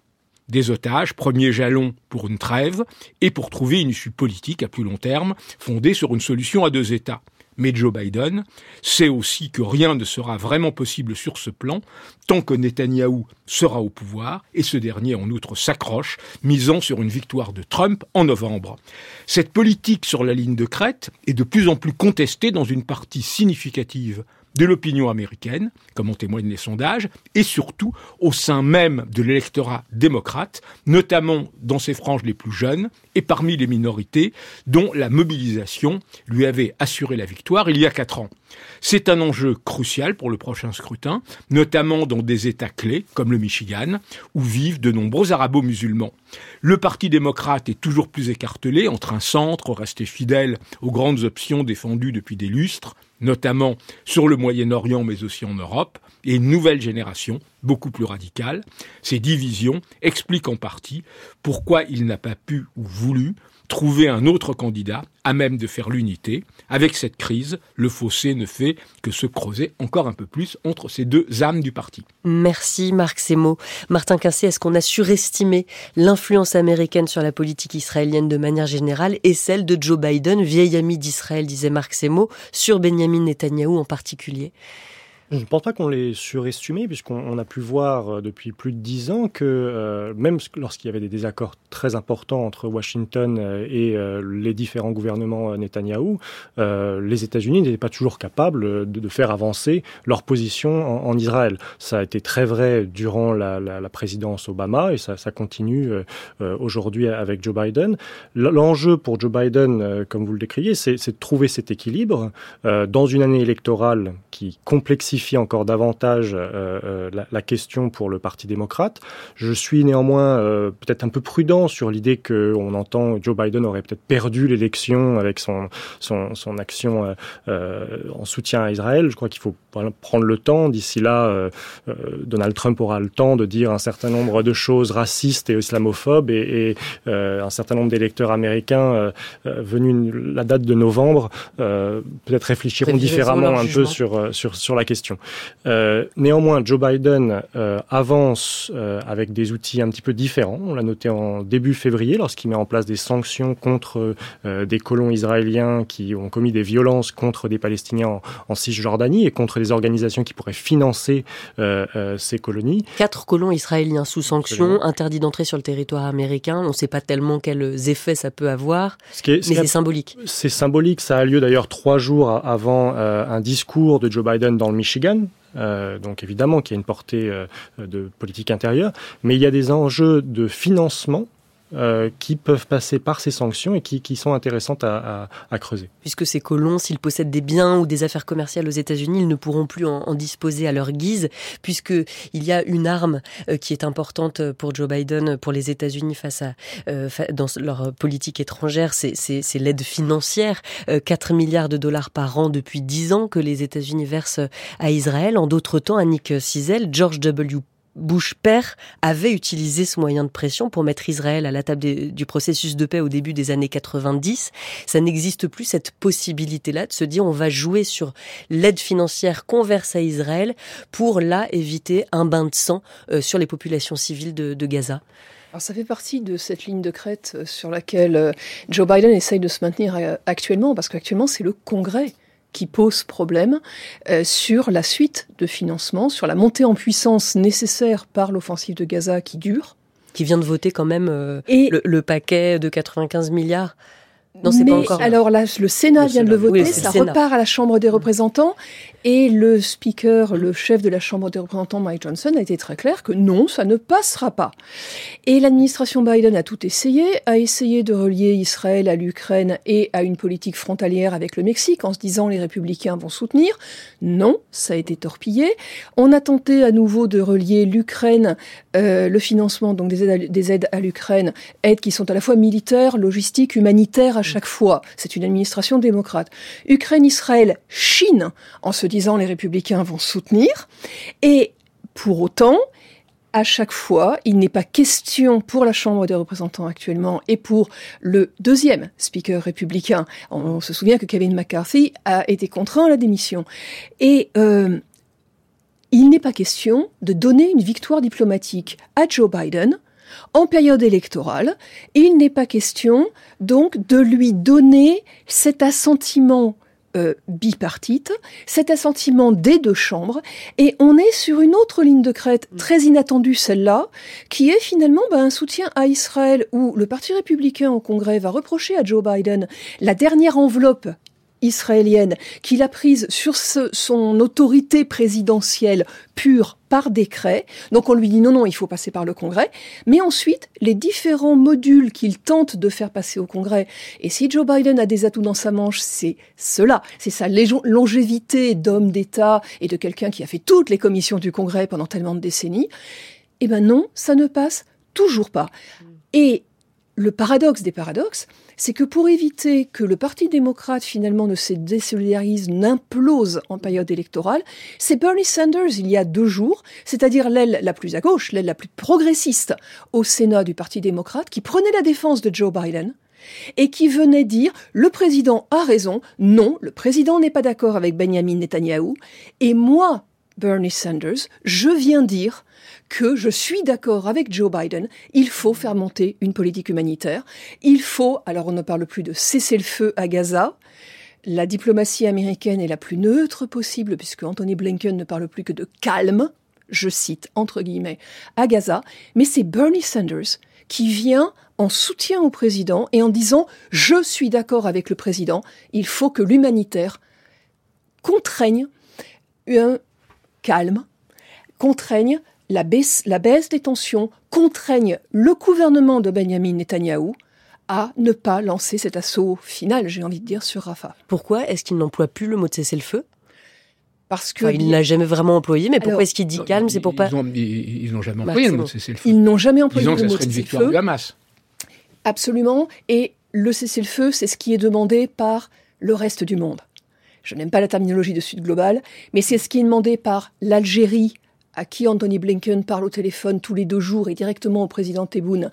des otages, premier jalon pour une trêve, et pour trouver une issue politique à plus long terme, fondée sur une solution à deux États. Mais Joe Biden sait aussi que rien ne sera vraiment possible sur ce plan tant que Netanyahou sera au pouvoir, et ce dernier en outre s'accroche, misant sur une victoire de Trump en novembre. Cette politique sur la ligne de crête est de plus en plus contestée dans une partie significative de l'opinion américaine, comme en témoignent les sondages, et surtout au sein même de l'électorat démocrate, notamment dans ses franges les plus jeunes et parmi les minorités dont la mobilisation lui avait assuré la victoire il y a quatre ans. C'est un enjeu crucial pour le prochain scrutin, notamment dans des États clés comme le Michigan, où vivent de nombreux arabo-musulmans. Le Parti démocrate est toujours plus écartelé entre un centre resté fidèle aux grandes options défendues depuis des lustres, notamment sur le Moyen-Orient mais aussi en Europe, et une nouvelle génération beaucoup plus radicale. Ces divisions expliquent en partie pourquoi il n'a pas pu ou voulu trouver un autre candidat à même de faire l'unité. Avec cette crise, le fossé ne fait que se creuser encore un peu plus entre ces deux âmes du parti. Merci Marc Semo. Martin Quincé, est-ce qu'on a surestimé l'influence américaine sur la politique israélienne de manière générale et celle de Joe Biden, vieil ami d'Israël, disait Marc Semo, sur Benjamin Netanyahou en particulier? Je ne pense pas qu'on l'ait surestimé, puisqu'on a pu voir euh, depuis plus de dix ans que euh, même lorsqu'il y avait des désaccords très importants entre Washington euh, et les différents gouvernements Netanyahou, les États-Unis n'étaient pas toujours capables de, faire avancer leur position en, Israël. Ça a été très vrai durant la, présidence Obama et ça, continue aujourd'hui avec Joe Biden. L'enjeu pour Joe Biden, comme vous le décriviez, c'est de trouver cet équilibre dans une année électorale qui complexifie encore davantage euh, euh, la, question pour le Parti démocrate. Je suis néanmoins euh, peut-être un peu prudent sur l'idée qu'on entend Joe Biden aurait peut-être perdu l'élection avec son, son, son action en soutien à Israël. Je crois qu'il faut prendre le temps. D'ici là, Donald Trump aura le temps de dire un certain nombre de choses racistes et islamophobes et, et un certain nombre d'électeurs américains venus la date de novembre peut-être réfléchiront différemment un peu sur, sur, sur la question. Euh, néanmoins, Joe Biden euh, avance euh, avec des outils un petit peu différents. On l'a noté en début février lorsqu'il met en place des sanctions contre des colons israéliens qui ont commis des violences contre des Palestiniens en, Cisjordanie et contre des organisations qui pourraient financer ces colonies. Quatre colons israéliens sous sanctions, interdits d'entrer sur le territoire américain. On ne sait pas tellement quels effets ça peut avoir, mais c'est symbolique. C'est symbolique. Ça a lieu d'ailleurs trois jours avant un discours de Joe Biden dans le Michigan euh, donc évidemment qu'il y a une portée euh, de politique intérieure, mais il y a des enjeux de financement euh, qui peuvent passer par ces sanctions et qui, sont intéressantes à, creuser. Puisque ces colons, s'ils possèdent des biens ou des affaires commerciales aux États-Unis, ils ne pourront plus en, disposer à leur guise, puisqu'il y a une arme euh, qui est importante pour Joe Biden, pour les États-Unis face à euh, dans leur politique étrangère, c'est l'aide financière, 4 milliards de dollars par an depuis 10 ans que les États-Unis versent à Israël. En d'autres temps, Annick Cizel, George W. Bush père avait utilisé ce moyen de pression pour mettre Israël à la table du processus de paix au début des années 90. Ça n'existe plus cette possibilité-là de se dire on va jouer sur l'aide financière qu'on verse à Israël pour là éviter un bain de sang euh, sur les populations civiles de, de Gaza. Alors ça fait partie de cette ligne de crête euh, sur laquelle euh, Joe Biden essaye de se maintenir actuellement, parce qu'actuellement c'est le Congrès qui pose problème euh, sur la suite de financement, sur la montée en puissance nécessaire par l'offensive de Gaza qui dure. Qui vient de voter quand même euh, le, paquet de 95 milliards. Non, c'est pas encore. Alors là, le Sénat vient de le voter, ça repart à la Chambre des représentants, et le speaker, le chef de la Chambre des représentants, Mike Johnson, a été très clair que non, ça ne passera pas. Et l'administration Biden a tout essayé, a essayé de relier Israël à l'Ukraine et à une politique frontalière avec le Mexique en se disant les républicains vont soutenir. Non, ça a été torpillé. On a tenté à nouveau de relier l'Ukraine, euh, le financement donc des aides à, des aides à l'Ukraine, aides qui sont à la fois militaires, logistiques, humanitaires à chaque fois. C'est une administration démocrate. Ukraine, Israël, Chine, en se disant les républicains vont soutenir. Et pour autant, à chaque fois, il n'est pas question pour la Chambre des représentants actuellement et pour le deuxième speaker républicain. On, se souvient que Kevin McCarthy a été contraint à la démission. Et euh, il n'est pas question de donner une victoire diplomatique à Joe Biden en période électorale. Il n'est pas question donc de lui donner cet assentiment euh, bipartite, cet assentiment des deux chambres, et on est sur une autre ligne de crête mm. très inattendue, celle-là, qui est finalement bah, un soutien à Israël, où le Parti républicain au Congrès va reprocher à Joe Biden la dernière enveloppe israélienne, qu'il a prise sur son autorité présidentielle pure par décret. Donc on lui dit non, non, il faut passer par le Congrès. Mais ensuite, les différents modules qu'il tente de faire passer au Congrès, et si Joe Biden a des atouts dans sa manche, c'est cela, c'est sa longévité d'homme d'État et de quelqu'un qui a fait toutes les commissions du Congrès pendant tellement de décennies. Eh ben non, ça ne passe toujours pas. Et le paradoxe des paradoxes, c'est que pour éviter que le Parti démocrate finalement ne se désolidarise, n'implose en période électorale, c'est Bernie Sanders il y a deux jours, c'est-à-dire l'aile la plus à gauche, l'aile la plus progressiste au Sénat du Parti démocrate, qui prenait la défense de Joe Biden et qui venait dire le président a raison, non, le président n'est pas d'accord avec Benjamin Netanyahu, et moi, Bernie Sanders, je viens dire que je suis d'accord avec Joe Biden, il faut faire monter une politique humanitaire, il faut, alors on ne parle plus de cesser le feu à Gaza, la diplomatie américaine est la plus neutre possible puisque Anthony Blinken ne parle plus que de calme, je cite entre guillemets, à Gaza, mais c'est Bernie Sanders qui vient en soutien au président et en disant je suis d'accord avec le président, il faut que l'humanitaire contraigne un calme, contraigne la baisse, la baisse des tensions contraigne le gouvernement de Benjamin Netanyahou à ne pas lancer cet assaut final, j'ai envie de dire, sur Rafah. Pourquoi est-ce qu'il n'emploie plus le mot de cessez-le-feu? Parce que il n'a jamais vraiment employé, mais pourquoi est-ce qu'il dit calme C'est pour pas. Ils n'ont jamais employé le mot de cessez-le-feu. Ils n'ont jamais employé le mot de cessez-le-feu. Absolument. Et le cessez-le-feu, c'est ce qui est demandé par le reste du monde. Je n'aime pas la terminologie de Sud global, mais c'est ce qui est demandé par l'Algérie, à qui Anthony Blinken parle au téléphone tous les deux jours et directement au président Tebboune,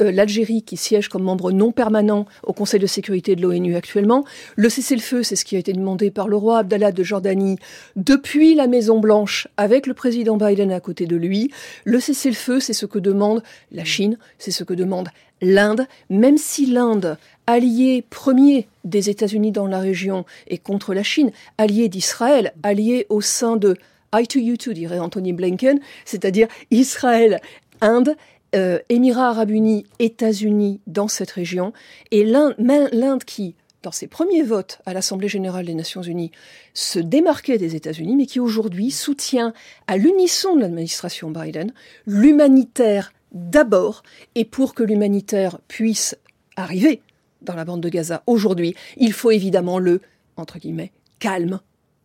euh, l'Algérie qui siège comme membre non permanent au Conseil de sécurité de l'ONU actuellement, le cessez-le-feu, c'est ce qui a été demandé par le roi Abdallah de Jordanie depuis la Maison Blanche avec le président Biden à côté de lui. Le cessez-le-feu, c'est ce que demande la Chine, c'est ce que demande l'Inde, même si l'Inde allié premier des États-Unis dans la région et contre la Chine, allié d'Israël, allié au sein de I to you too, dirait Anthony Blinken, c'est-à-dire Israël, Inde, euh, Émirats arabes unis, États-Unis dans cette région, et l'Inde qui, dans ses premiers votes à l'Assemblée générale des Nations unies, se démarquait des États-Unis, mais qui aujourd'hui soutient à l'unisson de l'administration Biden l'humanitaire d'abord, et pour que l'humanitaire puisse arriver dans la bande de Gaza aujourd'hui, il faut évidemment le, entre guillemets, calme,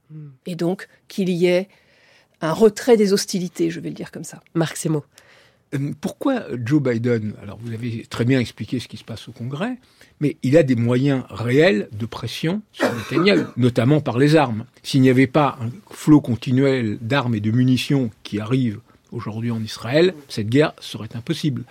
hmm. et donc qu'il y ait un retrait des hostilités, je vais le dire comme ça. Marc Semo. Euh, pourquoi Joe Biden Alors, vous avez très bien expliqué ce qui se passe au Congrès, mais il a des moyens réels de pression sur Netanyahu, <coughs> notamment par les armes. S'il n'y avait pas un flot continuel d'armes et de munitions qui arrivent aujourd'hui en Israël, cette guerre serait impossible.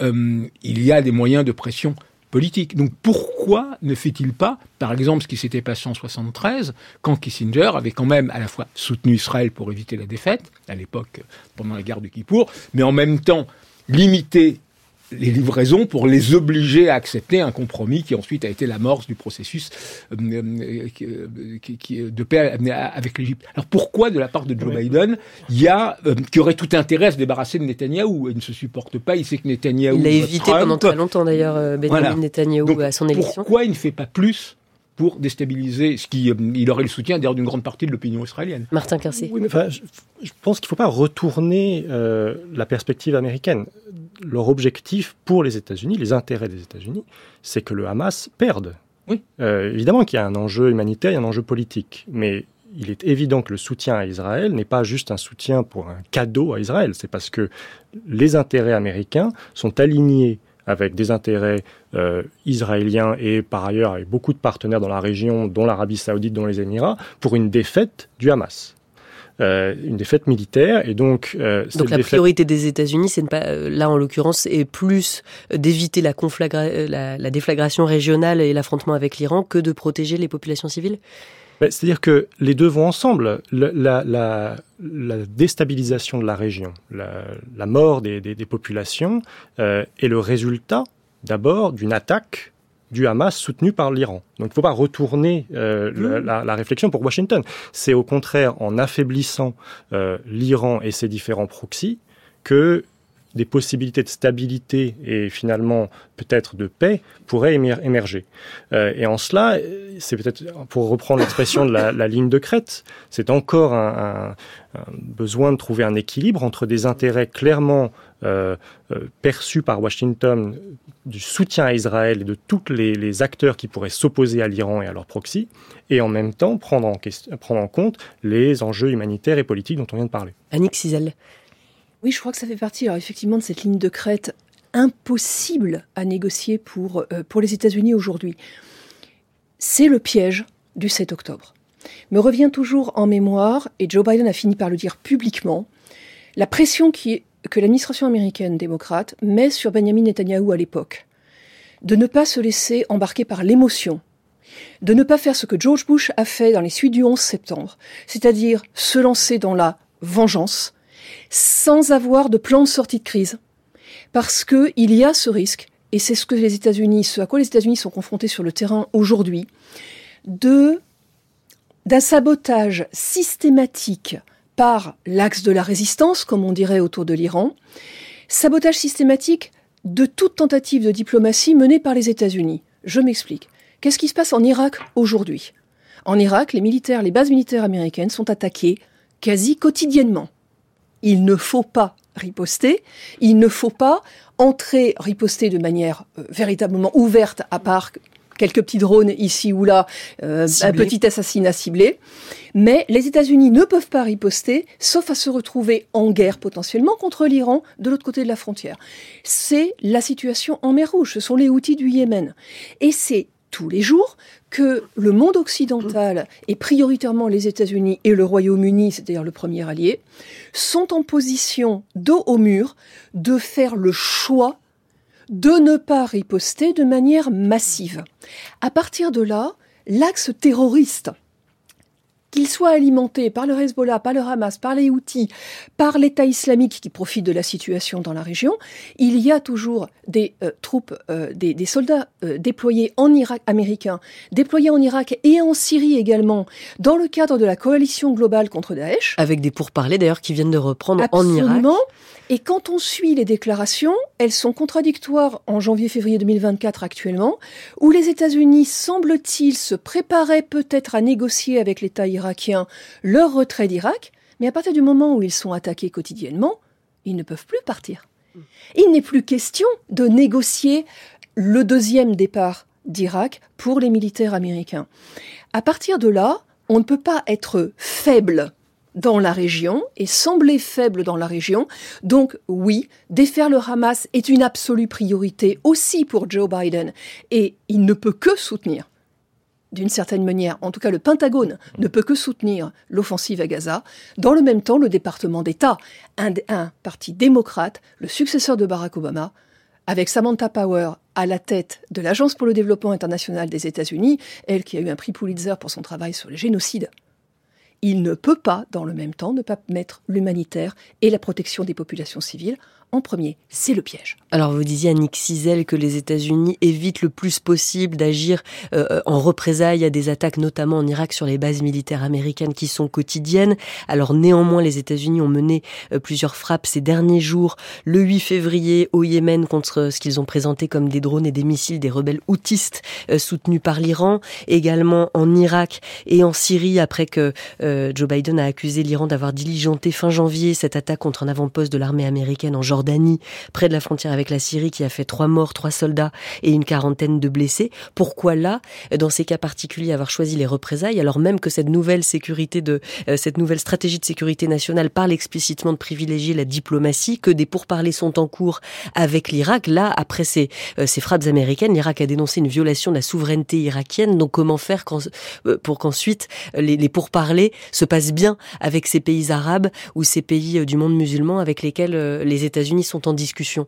Euh, il y a des moyens de pression politique. Donc pourquoi ne fait-il pas, par exemple, ce qui s'était passé en 73, quand Kissinger avait quand même à la fois soutenu Israël pour éviter la défaite, à l'époque pendant la guerre de Kippour, mais en même temps limité les livraisons pour les obliger à accepter un compromis qui ensuite a été l'amorce du processus euh, euh, euh, de paix avec l'Égypte. Alors pourquoi de la part de Joe Biden, il y a qui aurait tout intérêt à se débarrasser de Netanyahou? Il ne se supporte pas, il sait que Netanyahou... Il l'a évité pendant très longtemps d'ailleurs, Benjamin Netanyahou à son élection. Pourquoi il ne fait pas plus pour déstabiliser ce qui il aurait le soutien d'ailleurs d'une grande partie de l'opinion israélienne. Martin Quincy. Oui, je, pense qu'il ne faut pas retourner la perspective américaine leur objectif pour les États-Unis, les intérêts des États-Unis, c'est que le Hamas perde. Oui. Euh, évidemment qu'il y a un enjeu humanitaire, il y a un enjeu politique, mais il est évident que le soutien à Israël n'est pas juste un soutien pour un cadeau à Israël, c'est parce que les intérêts américains sont alignés avec des intérêts euh, israéliens et par ailleurs avec beaucoup de partenaires dans la région, dont l'Arabie saoudite, dont les Émirats, pour une défaite du Hamas. Euh, une défaite militaire. Et donc, euh, donc la priorité des États-Unis, c'est pas euh, là en l'occurrence, est plus d'éviter la, la, déflagration régionale et l'affrontement avec l'Iran que de protéger les populations civiles? Ben, c'est-à-dire que les deux vont ensemble. La, la, déstabilisation de la région, la, mort des, des, des populations est le résultat d'abord d'une attaque du Hamas soutenu par l'Iran. Donc il ne faut pas retourner euh, mmh. la, réflexion pour Washington. C'est au contraire en affaiblissant euh, l'Iran et ses différents proxys que des possibilités de stabilité et finalement peut-être de paix pourraient émerger. Euh, et en cela, c'est peut-être, pour reprendre l'expression de la, ligne de crête, c'est encore un, besoin de trouver un équilibre entre des intérêts clairement euh, euh, perçus par Washington du soutien à Israël et de tous les, acteurs qui pourraient s'opposer à l'Iran et à leur proxy, et en même temps prendre en, compte les enjeux humanitaires et politiques dont on vient de parler. Annick Cizel. Oui, je crois que ça fait partie alors, effectivement de cette ligne de crête impossible à négocier pour, euh, pour les États-Unis aujourd'hui. C'est le piège du 7 octobre. Me revient toujours en mémoire, et Joe Biden a fini par le dire publiquement, la pression que l'administration américaine démocrate met sur Benjamin Netanyahu à l'époque. De ne pas se laisser embarquer par l'émotion, de ne pas faire ce que George Bush a fait dans les suites du 11 septembre, c'est-à-dire se lancer dans la vengeance, sans avoir de plan de sortie de crise. Parce qu'il y a ce risque, et c'est ce que les États-Unis, à quoi les États-Unis sont confrontés sur le terrain aujourd'hui, de d'un sabotage systématique par l'axe de la résistance, comme on dirait autour de l'Iran, sabotage systématique de toute tentative de diplomatie menée par les États-Unis. Je m'explique. Qu'est-ce qui se passe en Irak aujourd'hui? En Irak, les militaires, les bases militaires américaines sont attaquées quasi quotidiennement il ne faut pas riposter, il ne faut pas entrer, riposter de manière euh, véritablement ouverte, à part quelques petits drones ici ou là, euh, un petit assassinat ciblé. Mais les États-Unis ne peuvent pas riposter, sauf à se retrouver en guerre potentiellement contre l'Iran de l'autre côté de la frontière. C'est la situation en mer Rouge, ce sont les outils du Yémen. Et c'est tous les jours que le monde occidental, et prioritairement les États-Unis et le Royaume-Uni, c'est-à-dire le premier allié, sont en position, dos au mur, de faire le choix de ne pas riposter de manière massive. À partir de là, l'axe terroriste qu'il soit alimenté par le Hezbollah, par le Hamas, par les Houthis, par l'État islamique qui profite de la situation dans la région, il y a toujours des euh, troupes, euh, des, soldats euh, déployés en Irak américains, déployés en Irak et en Syrie également, dans le cadre de la coalition globale contre Daesh. Avec des pourparlers d'ailleurs qui viennent de reprendre en Irak. Et quand on suit les déclarations, elles sont contradictoires en janvier-février 2024 actuellement, où les États-Unis, semble-t-il, se préparaient peut-être à négocier avec l'État irakien leur retrait d'Irak, mais à partir du moment où ils sont attaqués quotidiennement, ils ne peuvent plus partir. Il n'est plus question de négocier le deuxième départ d'Irak pour les militaires américains. À partir de là, on ne peut pas être faible dans la région et sembler faible dans la région. Donc oui, défaire le Hamas est une absolue priorité aussi pour Joe Biden et il ne peut que soutenir d'une certaine manière, en tout cas le Pentagone ne peut que soutenir l'offensive à Gaza. Dans le même temps, le département d'État, un, parti démocrate, le successeur de Barack Obama, avec Samantha Power à la tête de l'Agence pour le développement international des États-Unis, elle qui a eu un prix Pulitzer pour son travail sur les génocides il ne peut pas, dans le même temps, ne pas mettre l'humanitaire et la protection des populations civiles en premier. C'est le piège. Alors vous disiez à Nick Cizel que les États-Unis évitent le plus possible d'agir euh, en représailles à des attaques, notamment en Irak, sur les bases militaires américaines qui sont quotidiennes. Alors néanmoins, les États-Unis ont mené euh, plusieurs frappes ces derniers jours. Le 8 février au Yémen contre ce qu'ils ont présenté comme des drones et des missiles des rebelles houtistes euh, soutenus par l'Iran. Également en Irak et en Syrie après que Joe Biden a accusé l'Iran d'avoir diligenté fin janvier cette attaque contre un avant-poste de l'armée américaine en Jordanie Jordanie, près de la frontière avec la Syrie, qui a fait trois morts, trois soldats et une quarantaine de blessés. Pourquoi là, dans ces cas particuliers, avoir choisi les représailles, alors même que cette nouvelle sécurité de, euh, cette nouvelle stratégie de sécurité nationale parle explicitement de privilégier la diplomatie, que des pourparlers sont en cours avec l'Irak. Là, après ces, euh, ces frappes américaines, l'Irak a dénoncé une violation de la souveraineté irakienne. Donc, comment faire euh, pour qu'ensuite les, les pourparlers se passent bien avec ces pays arabes ou ces pays du monde musulman avec lesquels les États-Unis Sont en discussion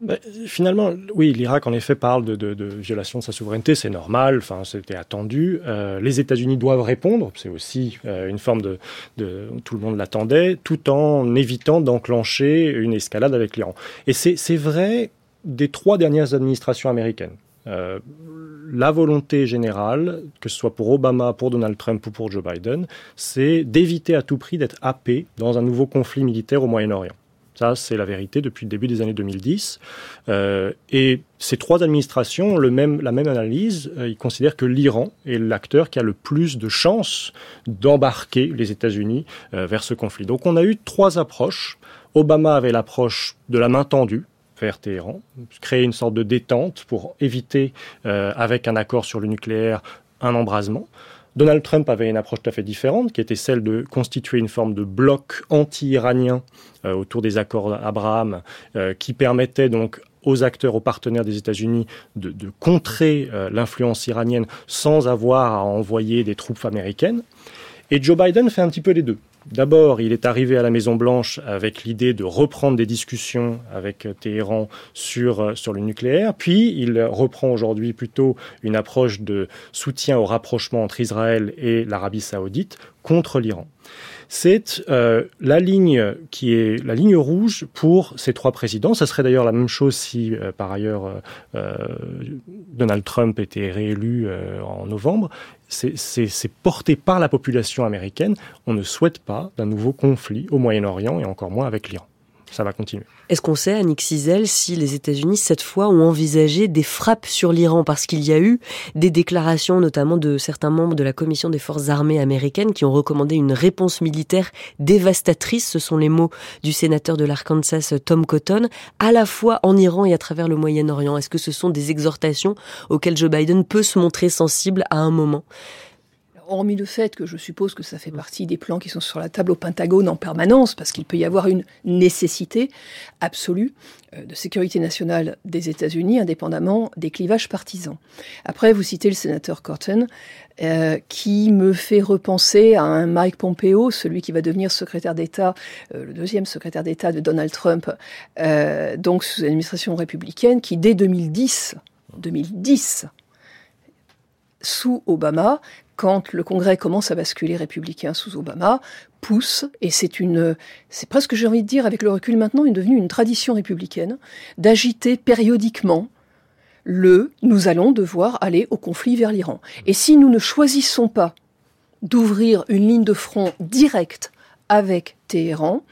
bah, finalement, oui, l'Irak en effet parle de, violation de sa souveraineté, c'est normal, enfin c'était attendu. Euh, les États-Unis doivent répondre, c'est aussi euh, une forme de, tout le monde l'attendait, tout en évitant d'enclencher une escalade avec l'Iran. Et c'est vrai des trois dernières administrations américaines. Euh, la volonté générale, que ce soit pour Obama, pour Donald Trump ou pour Joe Biden, c'est d'éviter à tout prix d'être happé dans un nouveau conflit militaire au Moyen-Orient. Ça, c'est la vérité depuis le début des années 2010. Euh, et ces trois administrations ont la même analyse. Euh, ils considèrent que l'Iran est l'acteur qui a le plus de chances d'embarquer les États-Unis euh, vers ce conflit. Donc on a eu trois approches. Obama avait l'approche de la main tendue, vers Téhéran, créer une sorte de détente pour éviter, avec un accord sur le nucléaire, un embrasement. Donald Trump avait une approche tout à fait différente, qui était celle de constituer une forme de bloc anti-iranien euh, autour des accords d'Abraham, euh, qui permettait donc aux acteurs, aux partenaires des États-Unis de, contrer euh, l'influence iranienne sans avoir à envoyer des troupes américaines. Et Joe Biden fait un petit peu les deux. D'abord, il est arrivé à la Maison-Blanche avec l'idée de reprendre des discussions avec Téhéran sur, euh, sur le nucléaire, puis il reprend aujourd'hui plutôt une approche de soutien au rapprochement entre Israël et l'Arabie saoudite contre l'Iran. C'est euh, la ligne qui est la ligne rouge pour ces trois présidents. Ça serait d'ailleurs la même chose si, euh, par ailleurs, Donald Trump était réélu en novembre c'est porté par la population américaine. On ne souhaite pas d'un nouveau conflit au Moyen-Orient et encore moins avec l'Iran. Ça va continuer. Est-ce qu'on sait, Annick Cizel, si les États-Unis, cette fois, ont envisagé des frappes sur l'Iran? Parce qu'il y a eu des déclarations, notamment de certains membres de la Commission des forces armées américaines, qui ont recommandé une réponse militaire dévastatrice, ce sont les mots du sénateur de l'Arkansas Tom Cotton, à la fois en Iran et à travers le Moyen-Orient. Est-ce que ce sont des exhortations auxquelles Joe Biden peut se montrer sensible à un moment? Hormis le fait que je suppose que ça fait partie des plans qui sont sur la table au Pentagone en permanence, parce qu'il peut y avoir une nécessité absolue euh, de sécurité nationale des États-Unis, indépendamment des clivages partisans. Après, vous citez le sénateur Corton, euh, qui me fait repenser à un Mike Pompeo, celui qui va devenir secrétaire d'État, euh, le deuxième secrétaire d'État de Donald Trump, donc sous l'administration républicaine, qui dès 2010, 2010, sous Obama, quand le Congrès commence à basculer républicain sous Obama, pousse, et c'est une, c'est presque, j'ai envie de dire, avec le recul maintenant, est devenue une tradition républicaine, d'agiter périodiquement le nous allons devoir aller au conflit vers l'Iran. Et si nous ne choisissons pas d'ouvrir une ligne de front directe avec Téhéran,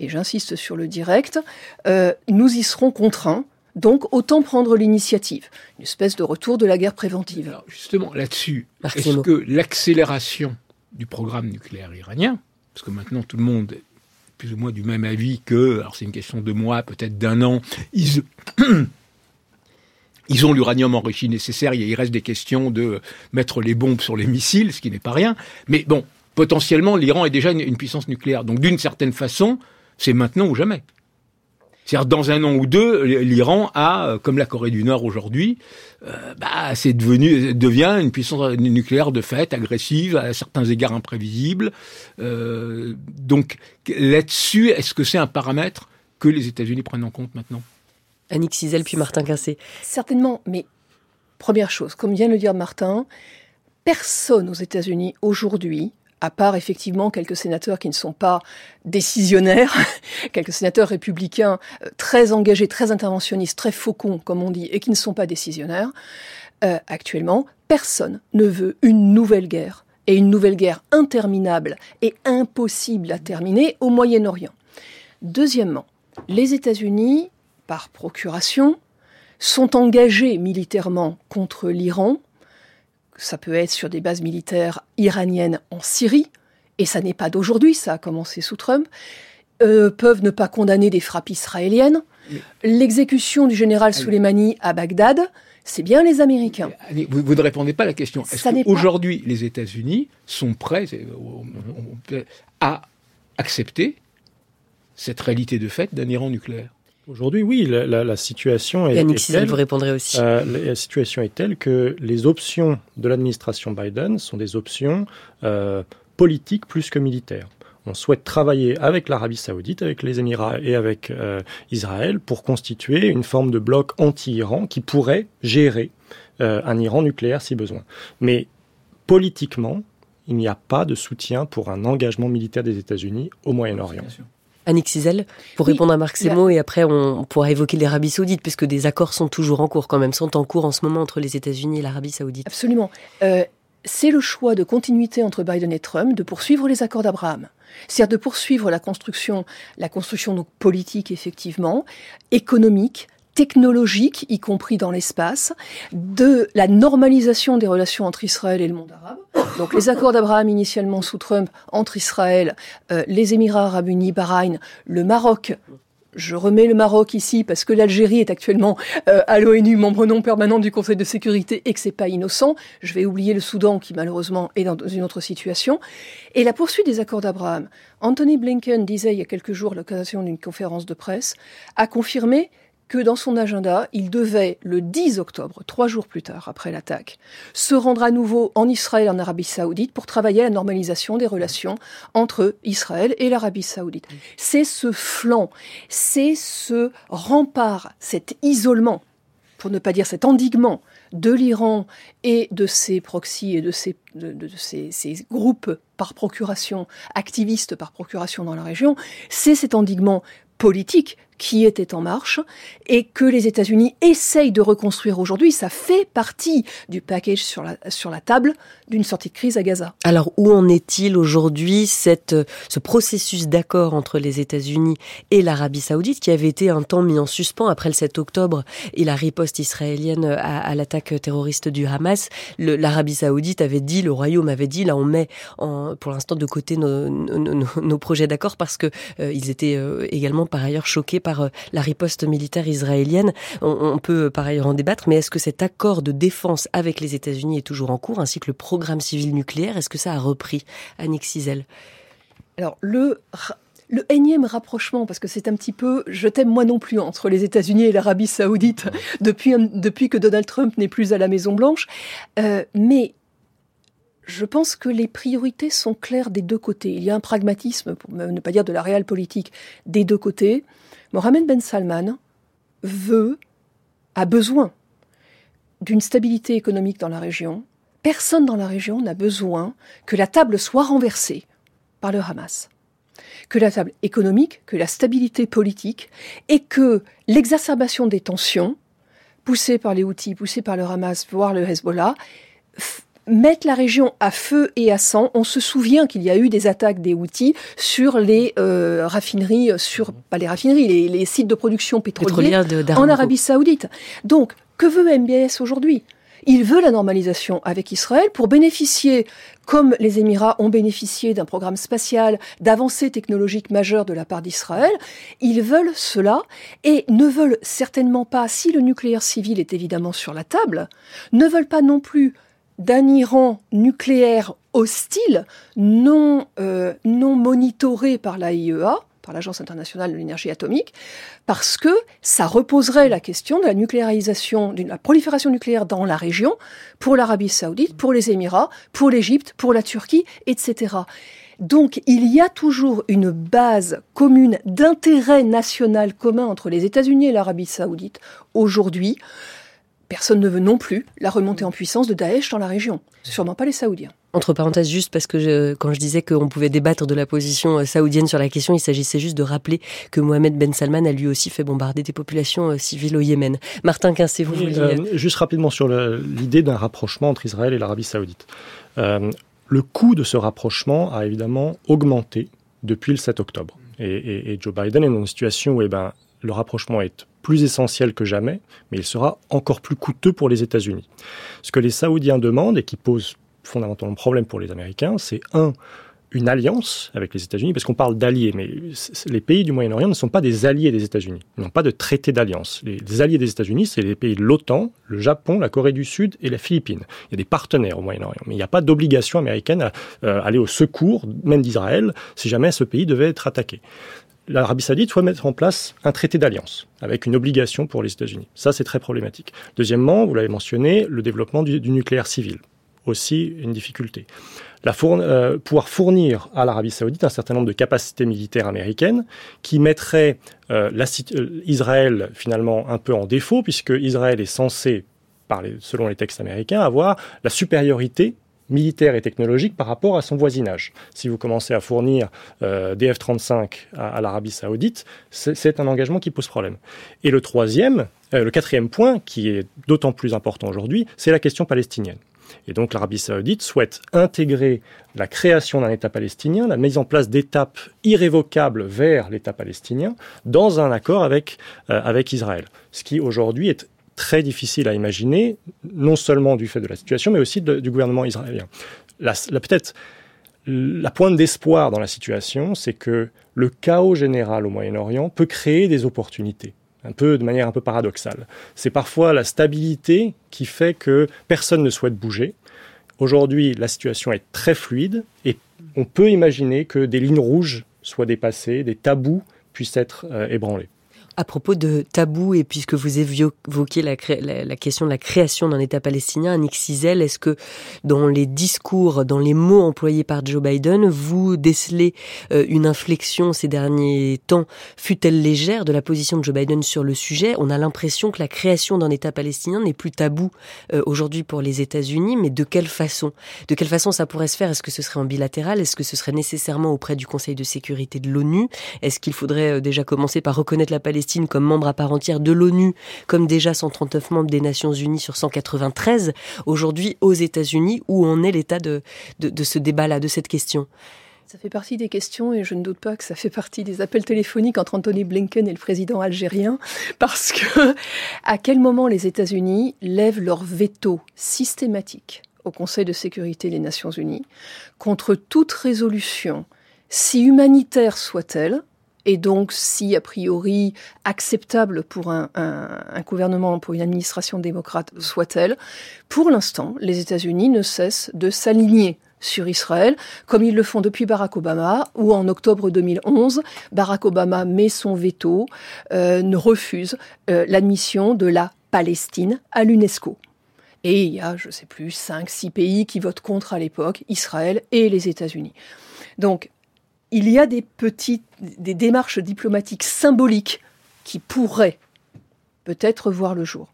et j'insiste sur le direct, euh, nous y serons contraints donc, autant prendre l'initiative. Une espèce de retour de la guerre préventive. justement, là-dessus, est-ce que l'accélération du programme nucléaire iranien, parce que maintenant tout le monde est plus ou moins du même avis que, alors c'est une question de mois, peut-être d'un an, ils, ils ont l'uranium enrichi nécessaire, il reste des questions de mettre les bombes sur les missiles, ce qui n'est pas rien. Mais bon, potentiellement, l'Iran est déjà une puissance nucléaire. Donc d'une certaine façon, c'est maintenant ou jamais. C'est-à-dire dans un an ou deux, l'Iran a, comme la Corée du Nord aujourd'hui, euh, bah, c'est devenu devient une puissance nucléaire de fait, agressive, à certains égards imprévisible. Euh, donc là-dessus, est-ce que c'est un paramètre que les États-Unis prennent en compte maintenant? Annick Cizel puis Martin Quincé. Certainement, mais première chose, comme vient de le dire Martin, personne aux États-Unis aujourd'hui à part effectivement quelques sénateurs qui ne sont pas décisionnaires, <laughs> quelques sénateurs républicains euh, très engagés, très interventionnistes, très faucons, comme on dit, et qui ne sont pas décisionnaires, euh, actuellement, personne ne veut une nouvelle guerre, et une nouvelle guerre interminable et impossible à terminer au Moyen-Orient. Deuxièmement, les États-Unis, par procuration, sont engagés militairement contre l'Iran ça peut être sur des bases militaires iraniennes en Syrie, et ça n'est pas d'aujourd'hui, ça a commencé sous Trump, euh, peuvent ne pas condamner des frappes israéliennes. L'exécution du général Soleimani à Bagdad, c'est bien les Américains. vous, ne répondez pas à la question. Est-ce qu'aujourd'hui, les États-Unis sont prêts à accepter cette réalité de fait d'un Iran nucléaire? Aujourd'hui, oui, la, situation est, Yannick telle. vous répondrez aussi. Euh, la situation est telle que les options de l'administration Biden sont des options euh, politiques plus que militaires. On souhaite travailler avec l'Arabie saoudite, avec les Émirats et avec euh, Israël pour constituer une forme de bloc anti-Iran qui pourrait gérer un Iran nucléaire si besoin. Mais politiquement, il n'y a pas de soutien pour un engagement militaire des États-Unis au Moyen-Orient. Annick Cizel, pour répondre à Marc Semo, et après on pourra évoquer l'Arabie Saoudite, puisque des accords sont toujours en cours, quand même, sont en cours en ce moment entre les États-Unis et l'Arabie Saoudite. Absolument. Euh, c'est le choix de continuité entre Biden et Trump de poursuivre les accords d'Abraham. C'est-à-dire de poursuivre la construction, la construction donc politique effectivement, économique, technologique, y compris dans l'espace, de la normalisation des relations entre Israël et le monde arabe. Donc les accords d'Abraham initialement sous Trump entre Israël, euh, les Émirats arabes unis, Bahreïn, le Maroc, je remets le Maroc ici parce que l'Algérie est actuellement euh, à l'ONU, membre non permanent du Conseil de sécurité et que c'est pas innocent. Je vais oublier le Soudan qui malheureusement est dans une autre situation. Et la poursuite des accords d'Abraham. Anthony Blinken disait il y a quelques jours à l'occasion d'une conférence de presse, a confirmé que dans son agenda, il devait, le 10 octobre, trois jours plus tard après l'attaque, se rendre à nouveau en Israël et en Arabie saoudite pour travailler à la normalisation des relations entre Israël et l'Arabie saoudite. C'est ce flanc, c'est ce rempart, cet isolement, pour ne pas dire cet endiguement de l'Iran et de ses proxys et de, ses, de, groupes par procuration, activistes par procuration dans la région, c'est cet endiguement politique qui était en marche et que les États-Unis essayent de reconstruire aujourd'hui. Ça fait partie du package sur la, sur la table d'une sortie de crise à Gaza. Alors où en est-il aujourd'hui cette, ce processus d'accord entre les États-Unis et l'Arabie saoudite qui avait été un temps mis en suspens après le 7 octobre? Et la riposte israélienne à, l'attaque terroriste du Hamas L'Arabie saoudite avait dit, le royaume avait dit, là on met pour l'instant de côté nos, nos, projets d'accord parce que euh, ils étaient euh, également par ailleurs choqués par euh, la riposte militaire israélienne. On, peut euh, par ailleurs en débattre, mais est-ce que cet accord de défense avec les États-Unis est toujours en cours, ainsi que le programme civil nucléaire? Est-ce que ça a repris, Annick Cizel Alors, le le énième rapprochement, parce que c'est un petit peu, je t'aime moi non plus, entre les États-Unis et l'Arabie saoudite, <laughs> depuis, depuis que Donald Trump n'est plus à la Maison-Blanche. Euh, mais je pense que les priorités sont claires des deux côtés. Il y a un pragmatisme, pour ne pas dire de la réelle politique, des deux côtés. Mohamed Ben Salman veut, a besoin d'une stabilité économique dans la région. Personne dans la région n'a besoin que la table soit renversée par le Hamas. Que la table économique, que la stabilité politique et que l'exacerbation des tensions, poussées par les Houthis, poussées par le Hamas, voire le Hezbollah, mettre la région à feu et à sang. On se souvient qu'il y a eu des attaques des Houthis sur les euh, raffineries, sur pas les raffineries, les, sites de production pétroliers en Arabie Saoudite. Donc, que veut MBS aujourd'hui? Il veut la normalisation avec Israël pour bénéficier, comme les Émirats ont bénéficié d'un programme spatial, d'avancées technologiques majeures de la part d'Israël. Ils veulent cela et ne veulent certainement pas, si le nucléaire civil est évidemment sur la table, ne veulent pas non plus d'un Iran nucléaire hostile, non, euh, non monitoré par l'AIEA, par l'Agence internationale de l'énergie atomique, parce que ça reposerait la question de la nucléarisation, de la prolifération nucléaire dans la région, pour l'Arabie saoudite, pour les Émirats, pour l'Égypte, pour la Turquie, etc. Donc il y a toujours une base commune d'intérêt national commun entre les États-Unis et l'Arabie saoudite aujourd'hui. Personne ne veut non plus la remontée en puissance de Daesh dans la région. Sûrement pas les Saoudiens. Entre parenthèses, juste parce que quand je disais qu'on pouvait débattre de la position euh, saoudienne sur la question, il s'agissait juste de rappeler que Mohamed Ben Salman a lui aussi fait bombarder des populations euh, civiles au Yémen. Martin Quincé, vous vouliez... Euh, juste rapidement sur l'idée d'un rapprochement entre Israël et l'Arabie saoudite. le coût de ce rapprochement a évidemment augmenté depuis le 7 octobre. Et, Joe Biden est dans une situation où eh ben, le rapprochement est plus essentiel que jamais, mais il sera encore plus coûteux pour les États-Unis. Ce que les Saoudiens demandent et qui pose fondamentalement problème pour les Américains, c'est un, une alliance avec les États-Unis, parce qu'on parle d'alliés, mais les pays du Moyen-Orient ne sont pas des alliés des États-Unis. Ils n'ont pas de traité d'alliance. Les, alliés des États-Unis, c'est les pays de l'OTAN, le Japon, la Corée du Sud et la Philippines. Il y a des partenaires au Moyen-Orient, mais il n'y a pas d'obligation américaine à euh, aller au secours, même d'Israël, si jamais ce pays devait être attaqué l'Arabie saoudite soit mettre en place un traité d'alliance avec une obligation pour les États-Unis. Ça, c'est très problématique. Deuxièmement, vous l'avez mentionné, le développement du, nucléaire civil. Aussi une difficulté. La euh, pouvoir fournir à l'Arabie saoudite un certain nombre de capacités militaires américaines qui mettraient euh, euh, Israël finalement un peu en défaut, puisque Israël est censé, selon les textes américains, avoir la supériorité militaire et technologique par rapport à son voisinage. Si vous commencez à fournir euh, des F-35 à, l'Arabie saoudite, c'est un engagement qui pose problème. Et le troisième, euh, le quatrième point, qui est d'autant plus important aujourd'hui, c'est la question palestinienne. Et donc l'Arabie saoudite souhaite intégrer la création d'un État palestinien, la mise en place d'étapes irrévocables vers l'État palestinien dans un accord avec, euh, avec Israël. Ce qui aujourd'hui est très difficile à imaginer, non seulement du fait de la situation, mais aussi du gouvernement israélien. La, Peut-être la pointe d'espoir dans la situation, c'est que le chaos général au Moyen-Orient peut créer des opportunités un peu de manière un peu paradoxale. C'est parfois la stabilité qui fait que personne ne souhaite bouger. Aujourd'hui, la situation est très fluide et on peut imaginer que des lignes rouges soient dépassées, des tabous puissent être euh, ébranlés. À propos de tabou, et puisque vous évoquez la, question de la création d'un État palestinien, Nick Cizel, est-ce que dans les discours, dans les mots employés par Joe Biden, vous décelez euh, une inflexion ces derniers temps, fut-elle légère, de la position de Joe Biden sur le sujet? On a l'impression que la création d'un État palestinien n'est plus tabou euh, aujourd'hui pour les États-Unis, mais de quelle façon? De quelle façon ça pourrait se faire? Est-ce que ce serait en bilatéral? Est-ce que ce serait nécessairement auprès du Conseil de sécurité de l'ONU? Est-ce qu'il faudrait euh, déjà commencer par reconnaître la Palestine comme membre à part entière de l'ONU, comme déjà 139 membres des Nations Unies sur 193, aujourd'hui aux États-Unis, où en est l'état de, de, ce débat-là, de cette question? Ça fait partie des questions et je ne doute pas que ça fait partie des appels téléphoniques entre Anthony Blinken et le président algérien parce que à quel moment les États-Unis lèvent leur veto systématique au Conseil de sécurité des Nations Unies contre toute résolution, si humanitaire soit-elle, et donc si a priori acceptable pour un, gouvernement, pour une administration démocrate soit-elle, pour l'instant, les États-Unis ne cessent de s'aligner sur Israël, comme ils le font depuis Barack Obama, où en octobre 2011, Barack Obama met son veto, euh, ne refuse euh, l'admission de la Palestine à l'UNESCO. Et il y a, je ne sais plus, cinq, six pays qui votent contre à l'époque, Israël et les États-Unis. Donc, il y a des petites, démarches diplomatiques symboliques qui pourraient peut-être voir le jour.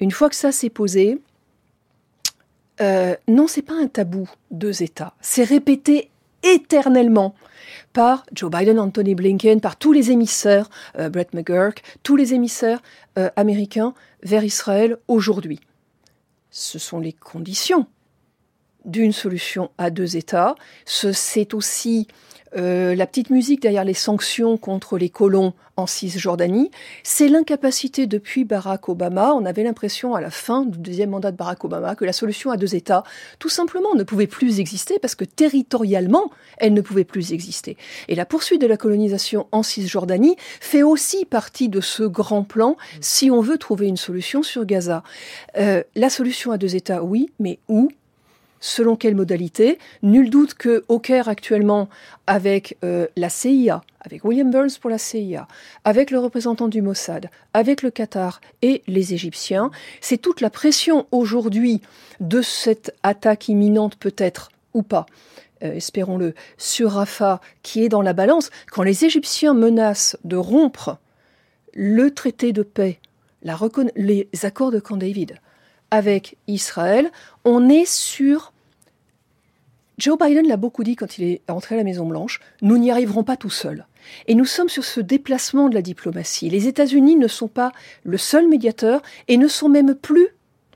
Une fois que ça s'est posé, euh, non, c'est pas un tabou, deux États. C'est répété éternellement par Joe Biden, Anthony Blinken, par tous les émissaires, euh, Brett McGurk, tous les émissaires euh, américains vers Israël aujourd'hui. Ce sont les conditions d'une solution à deux États. C'est aussi euh, la petite musique derrière les sanctions contre les colons en Cisjordanie. C'est l'incapacité depuis Barack Obama. On avait l'impression à la fin du deuxième mandat de Barack Obama que la solution à deux États, tout simplement, ne pouvait plus exister parce que territorialement, elle ne pouvait plus exister. Et la poursuite de la colonisation en Cisjordanie fait aussi partie de ce grand plan si on veut trouver une solution sur Gaza. Euh, la solution à deux États, oui, mais où? Selon quelle modalité. Nul doute que au Caire actuellement, avec euh, la CIA, avec William Burns pour la CIA, avec le représentant du Mossad, avec le Qatar et les Égyptiens, c'est toute la pression aujourd'hui de cette attaque imminente peut-être ou pas. Euh, espérons-le, sur Rafah, qui est dans la balance, quand les Égyptiens menacent de rompre le traité de paix, les accords de Camp David, avec Israël, on est sur... Joe Biden l'a beaucoup dit quand il est entré à la Maison-Blanche, nous n'y arriverons pas tout seuls. Et nous sommes sur ce déplacement de la diplomatie. Les États-Unis ne sont pas le seul médiateur et ne sont même plus,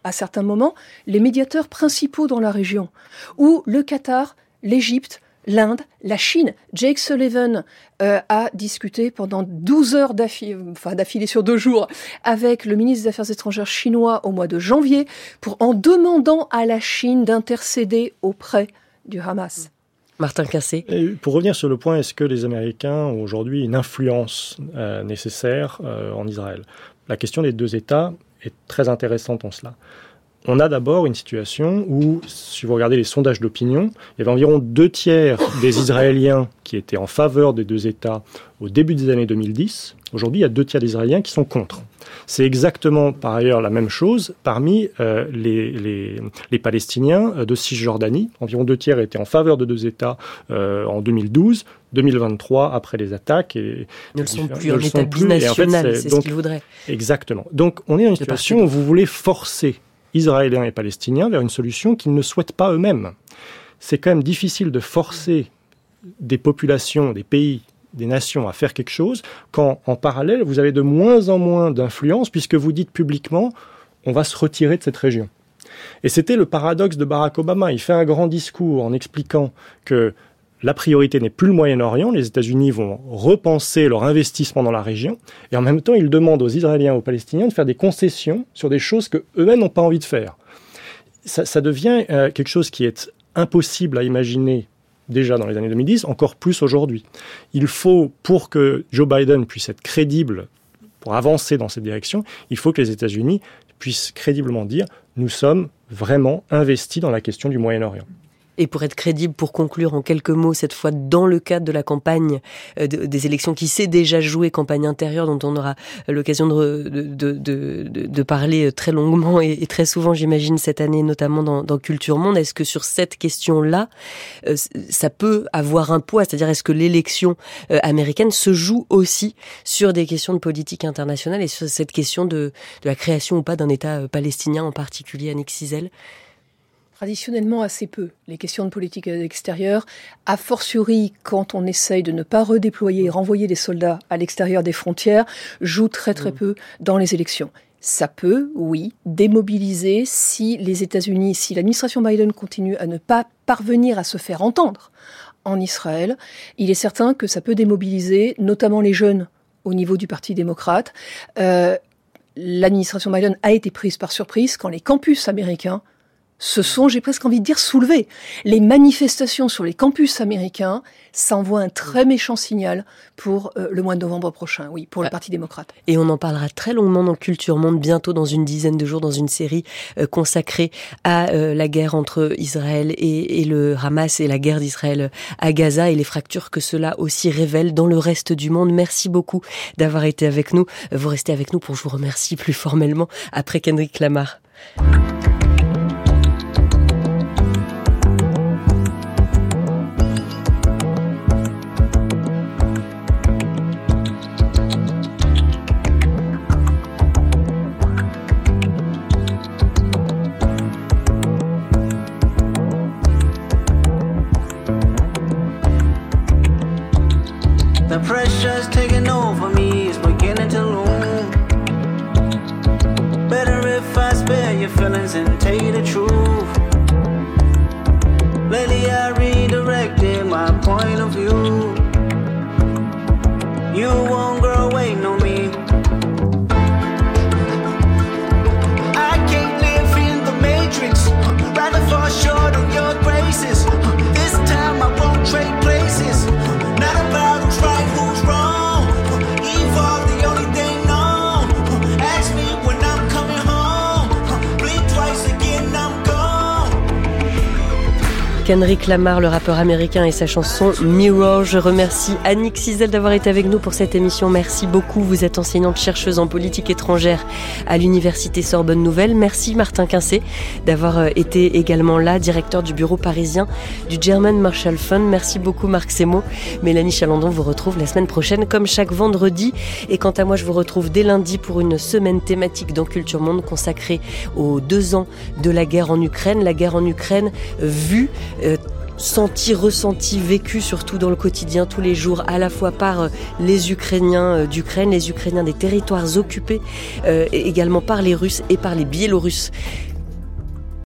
à certains moments, les médiateurs principaux dans la région, où le Qatar, l'Égypte, l'Inde, la Chine. Jake Sullivan euh, a discuté pendant 12 heures d'affilée, enfin d'affilée sur deux jours, avec le ministre des Affaires étrangères chinois au mois de janvier, pour en demandant à la Chine d'intercéder auprès du Hamas. Martin Cassé. pour revenir sur le point, est-ce que les Américains ont aujourd'hui une influence euh, nécessaire euh, en Israël? La question des deux États est très intéressante en cela. On a d'abord une situation où, si vous regardez les sondages d'opinion, il y avait environ deux tiers des Israéliens qui étaient en faveur des deux États au début des années 2010. Aujourd'hui, il y a deux tiers des Israéliens qui sont contre. C'est exactement par ailleurs la même chose parmi euh, les, Palestiniens euh, de Cisjordanie. Environ deux tiers étaient en faveur de deux États euh, en 2012. 2023, après les attaques. Et, ne le sont plus en État binational, c'est ce qu'ils voudraient. Exactement. Donc on est dans une situation où vous voulez forcer Israéliens et Palestiniens vers une solution qu'ils ne souhaitent pas eux-mêmes. C'est quand même difficile de forcer des populations, des pays, des nations à faire quelque chose quand en parallèle vous avez de moins en moins d'influence puisque vous dites publiquement on va se retirer de cette région. Et c'était le paradoxe de Barack Obama. Il fait un grand discours en expliquant que la priorité n'est plus le Moyen-Orient, les États-Unis vont repenser leur investissement dans la région, et en même temps, il demande aux Israéliens et aux Palestiniens de faire des concessions sur des choses que eux-mêmes n'ont pas envie de faire. Ça, devient euh, quelque chose qui est impossible à imaginer déjà dans les années 2010, encore plus aujourd'hui. Il faut, pour que Joe Biden puisse être crédible, pour avancer dans cette direction, il faut que les États-Unis puissent crédiblement dire nous sommes vraiment investis dans la question du Moyen-Orient. Et pour être crédible, pour conclure en quelques mots, cette fois dans le cadre de la campagne euh, des élections qui s'est déjà jouée, campagne intérieure dont on aura l'occasion de, de, de, parler très longuement et, très souvent, j'imagine, cette année, notamment dans, dans Culture Monde, est-ce que sur cette question-là, euh, ça peut avoir un poids? C'est-à-dire, est-ce que l'élection euh, américaine se joue aussi sur des questions de politique internationale et sur cette question de, de la création ou pas d'un État palestinien, en particulier, Annick Cizel Traditionnellement assez peu. Les questions de politique extérieure, a fortiori quand on essaye de ne pas redéployer et renvoyer des soldats à l'extérieur des frontières, jouent très très mm. peu dans les élections. Ça peut, oui, démobiliser si les États-Unis, si l'administration Biden continue à ne pas parvenir à se faire entendre en Israël. Il est certain que ça peut démobiliser notamment les jeunes au niveau du Parti démocrate. Euh, l'administration Biden a été prise par surprise quand les campus américains se sont, j'ai presque envie de dire, soulevés. Les manifestations sur les campus américains, ça envoie un très méchant signal pour euh, le mois de novembre prochain, oui, pour le ah. Parti démocrate. Et on en parlera très longuement dans Culture Monde, bientôt dans une dizaine de jours, dans une série euh, consacrée à euh, la guerre entre Israël et, et, le Hamas et la guerre d'Israël à Gaza et les fractures que cela aussi révèle dans le reste du monde. Merci beaucoup d'avoir été avec nous. Vous restez avec nous pour je vous remercie plus formellement après Kendrick Lamar. Kendrick Lamar, le rappeur américain, et sa chanson Mirror. Je remercie Annick Cizel d'avoir été avec nous pour cette émission. Merci beaucoup. Vous êtes enseignante chercheuse en politique étrangère à l'Université Sorbonne Nouvelle. Merci Martin Quincé d'avoir euh, été également là, directeur du bureau parisien du German Marshall Fund. Merci beaucoup Marc Semo. Mélanie Chalandon vous retrouve la semaine prochaine comme chaque vendredi. Et quant à moi, je vous retrouve dès lundi pour une semaine thématique dans Culture Monde consacrée aux deux ans de la guerre en Ukraine. La guerre en Ukraine vue euh, senti, ressenti, vécu surtout dans le quotidien tous les jours, à la fois par euh, les Ukrainiens euh, d'Ukraine, les Ukrainiens des territoires occupés, également par les Russes et par les Biélorusses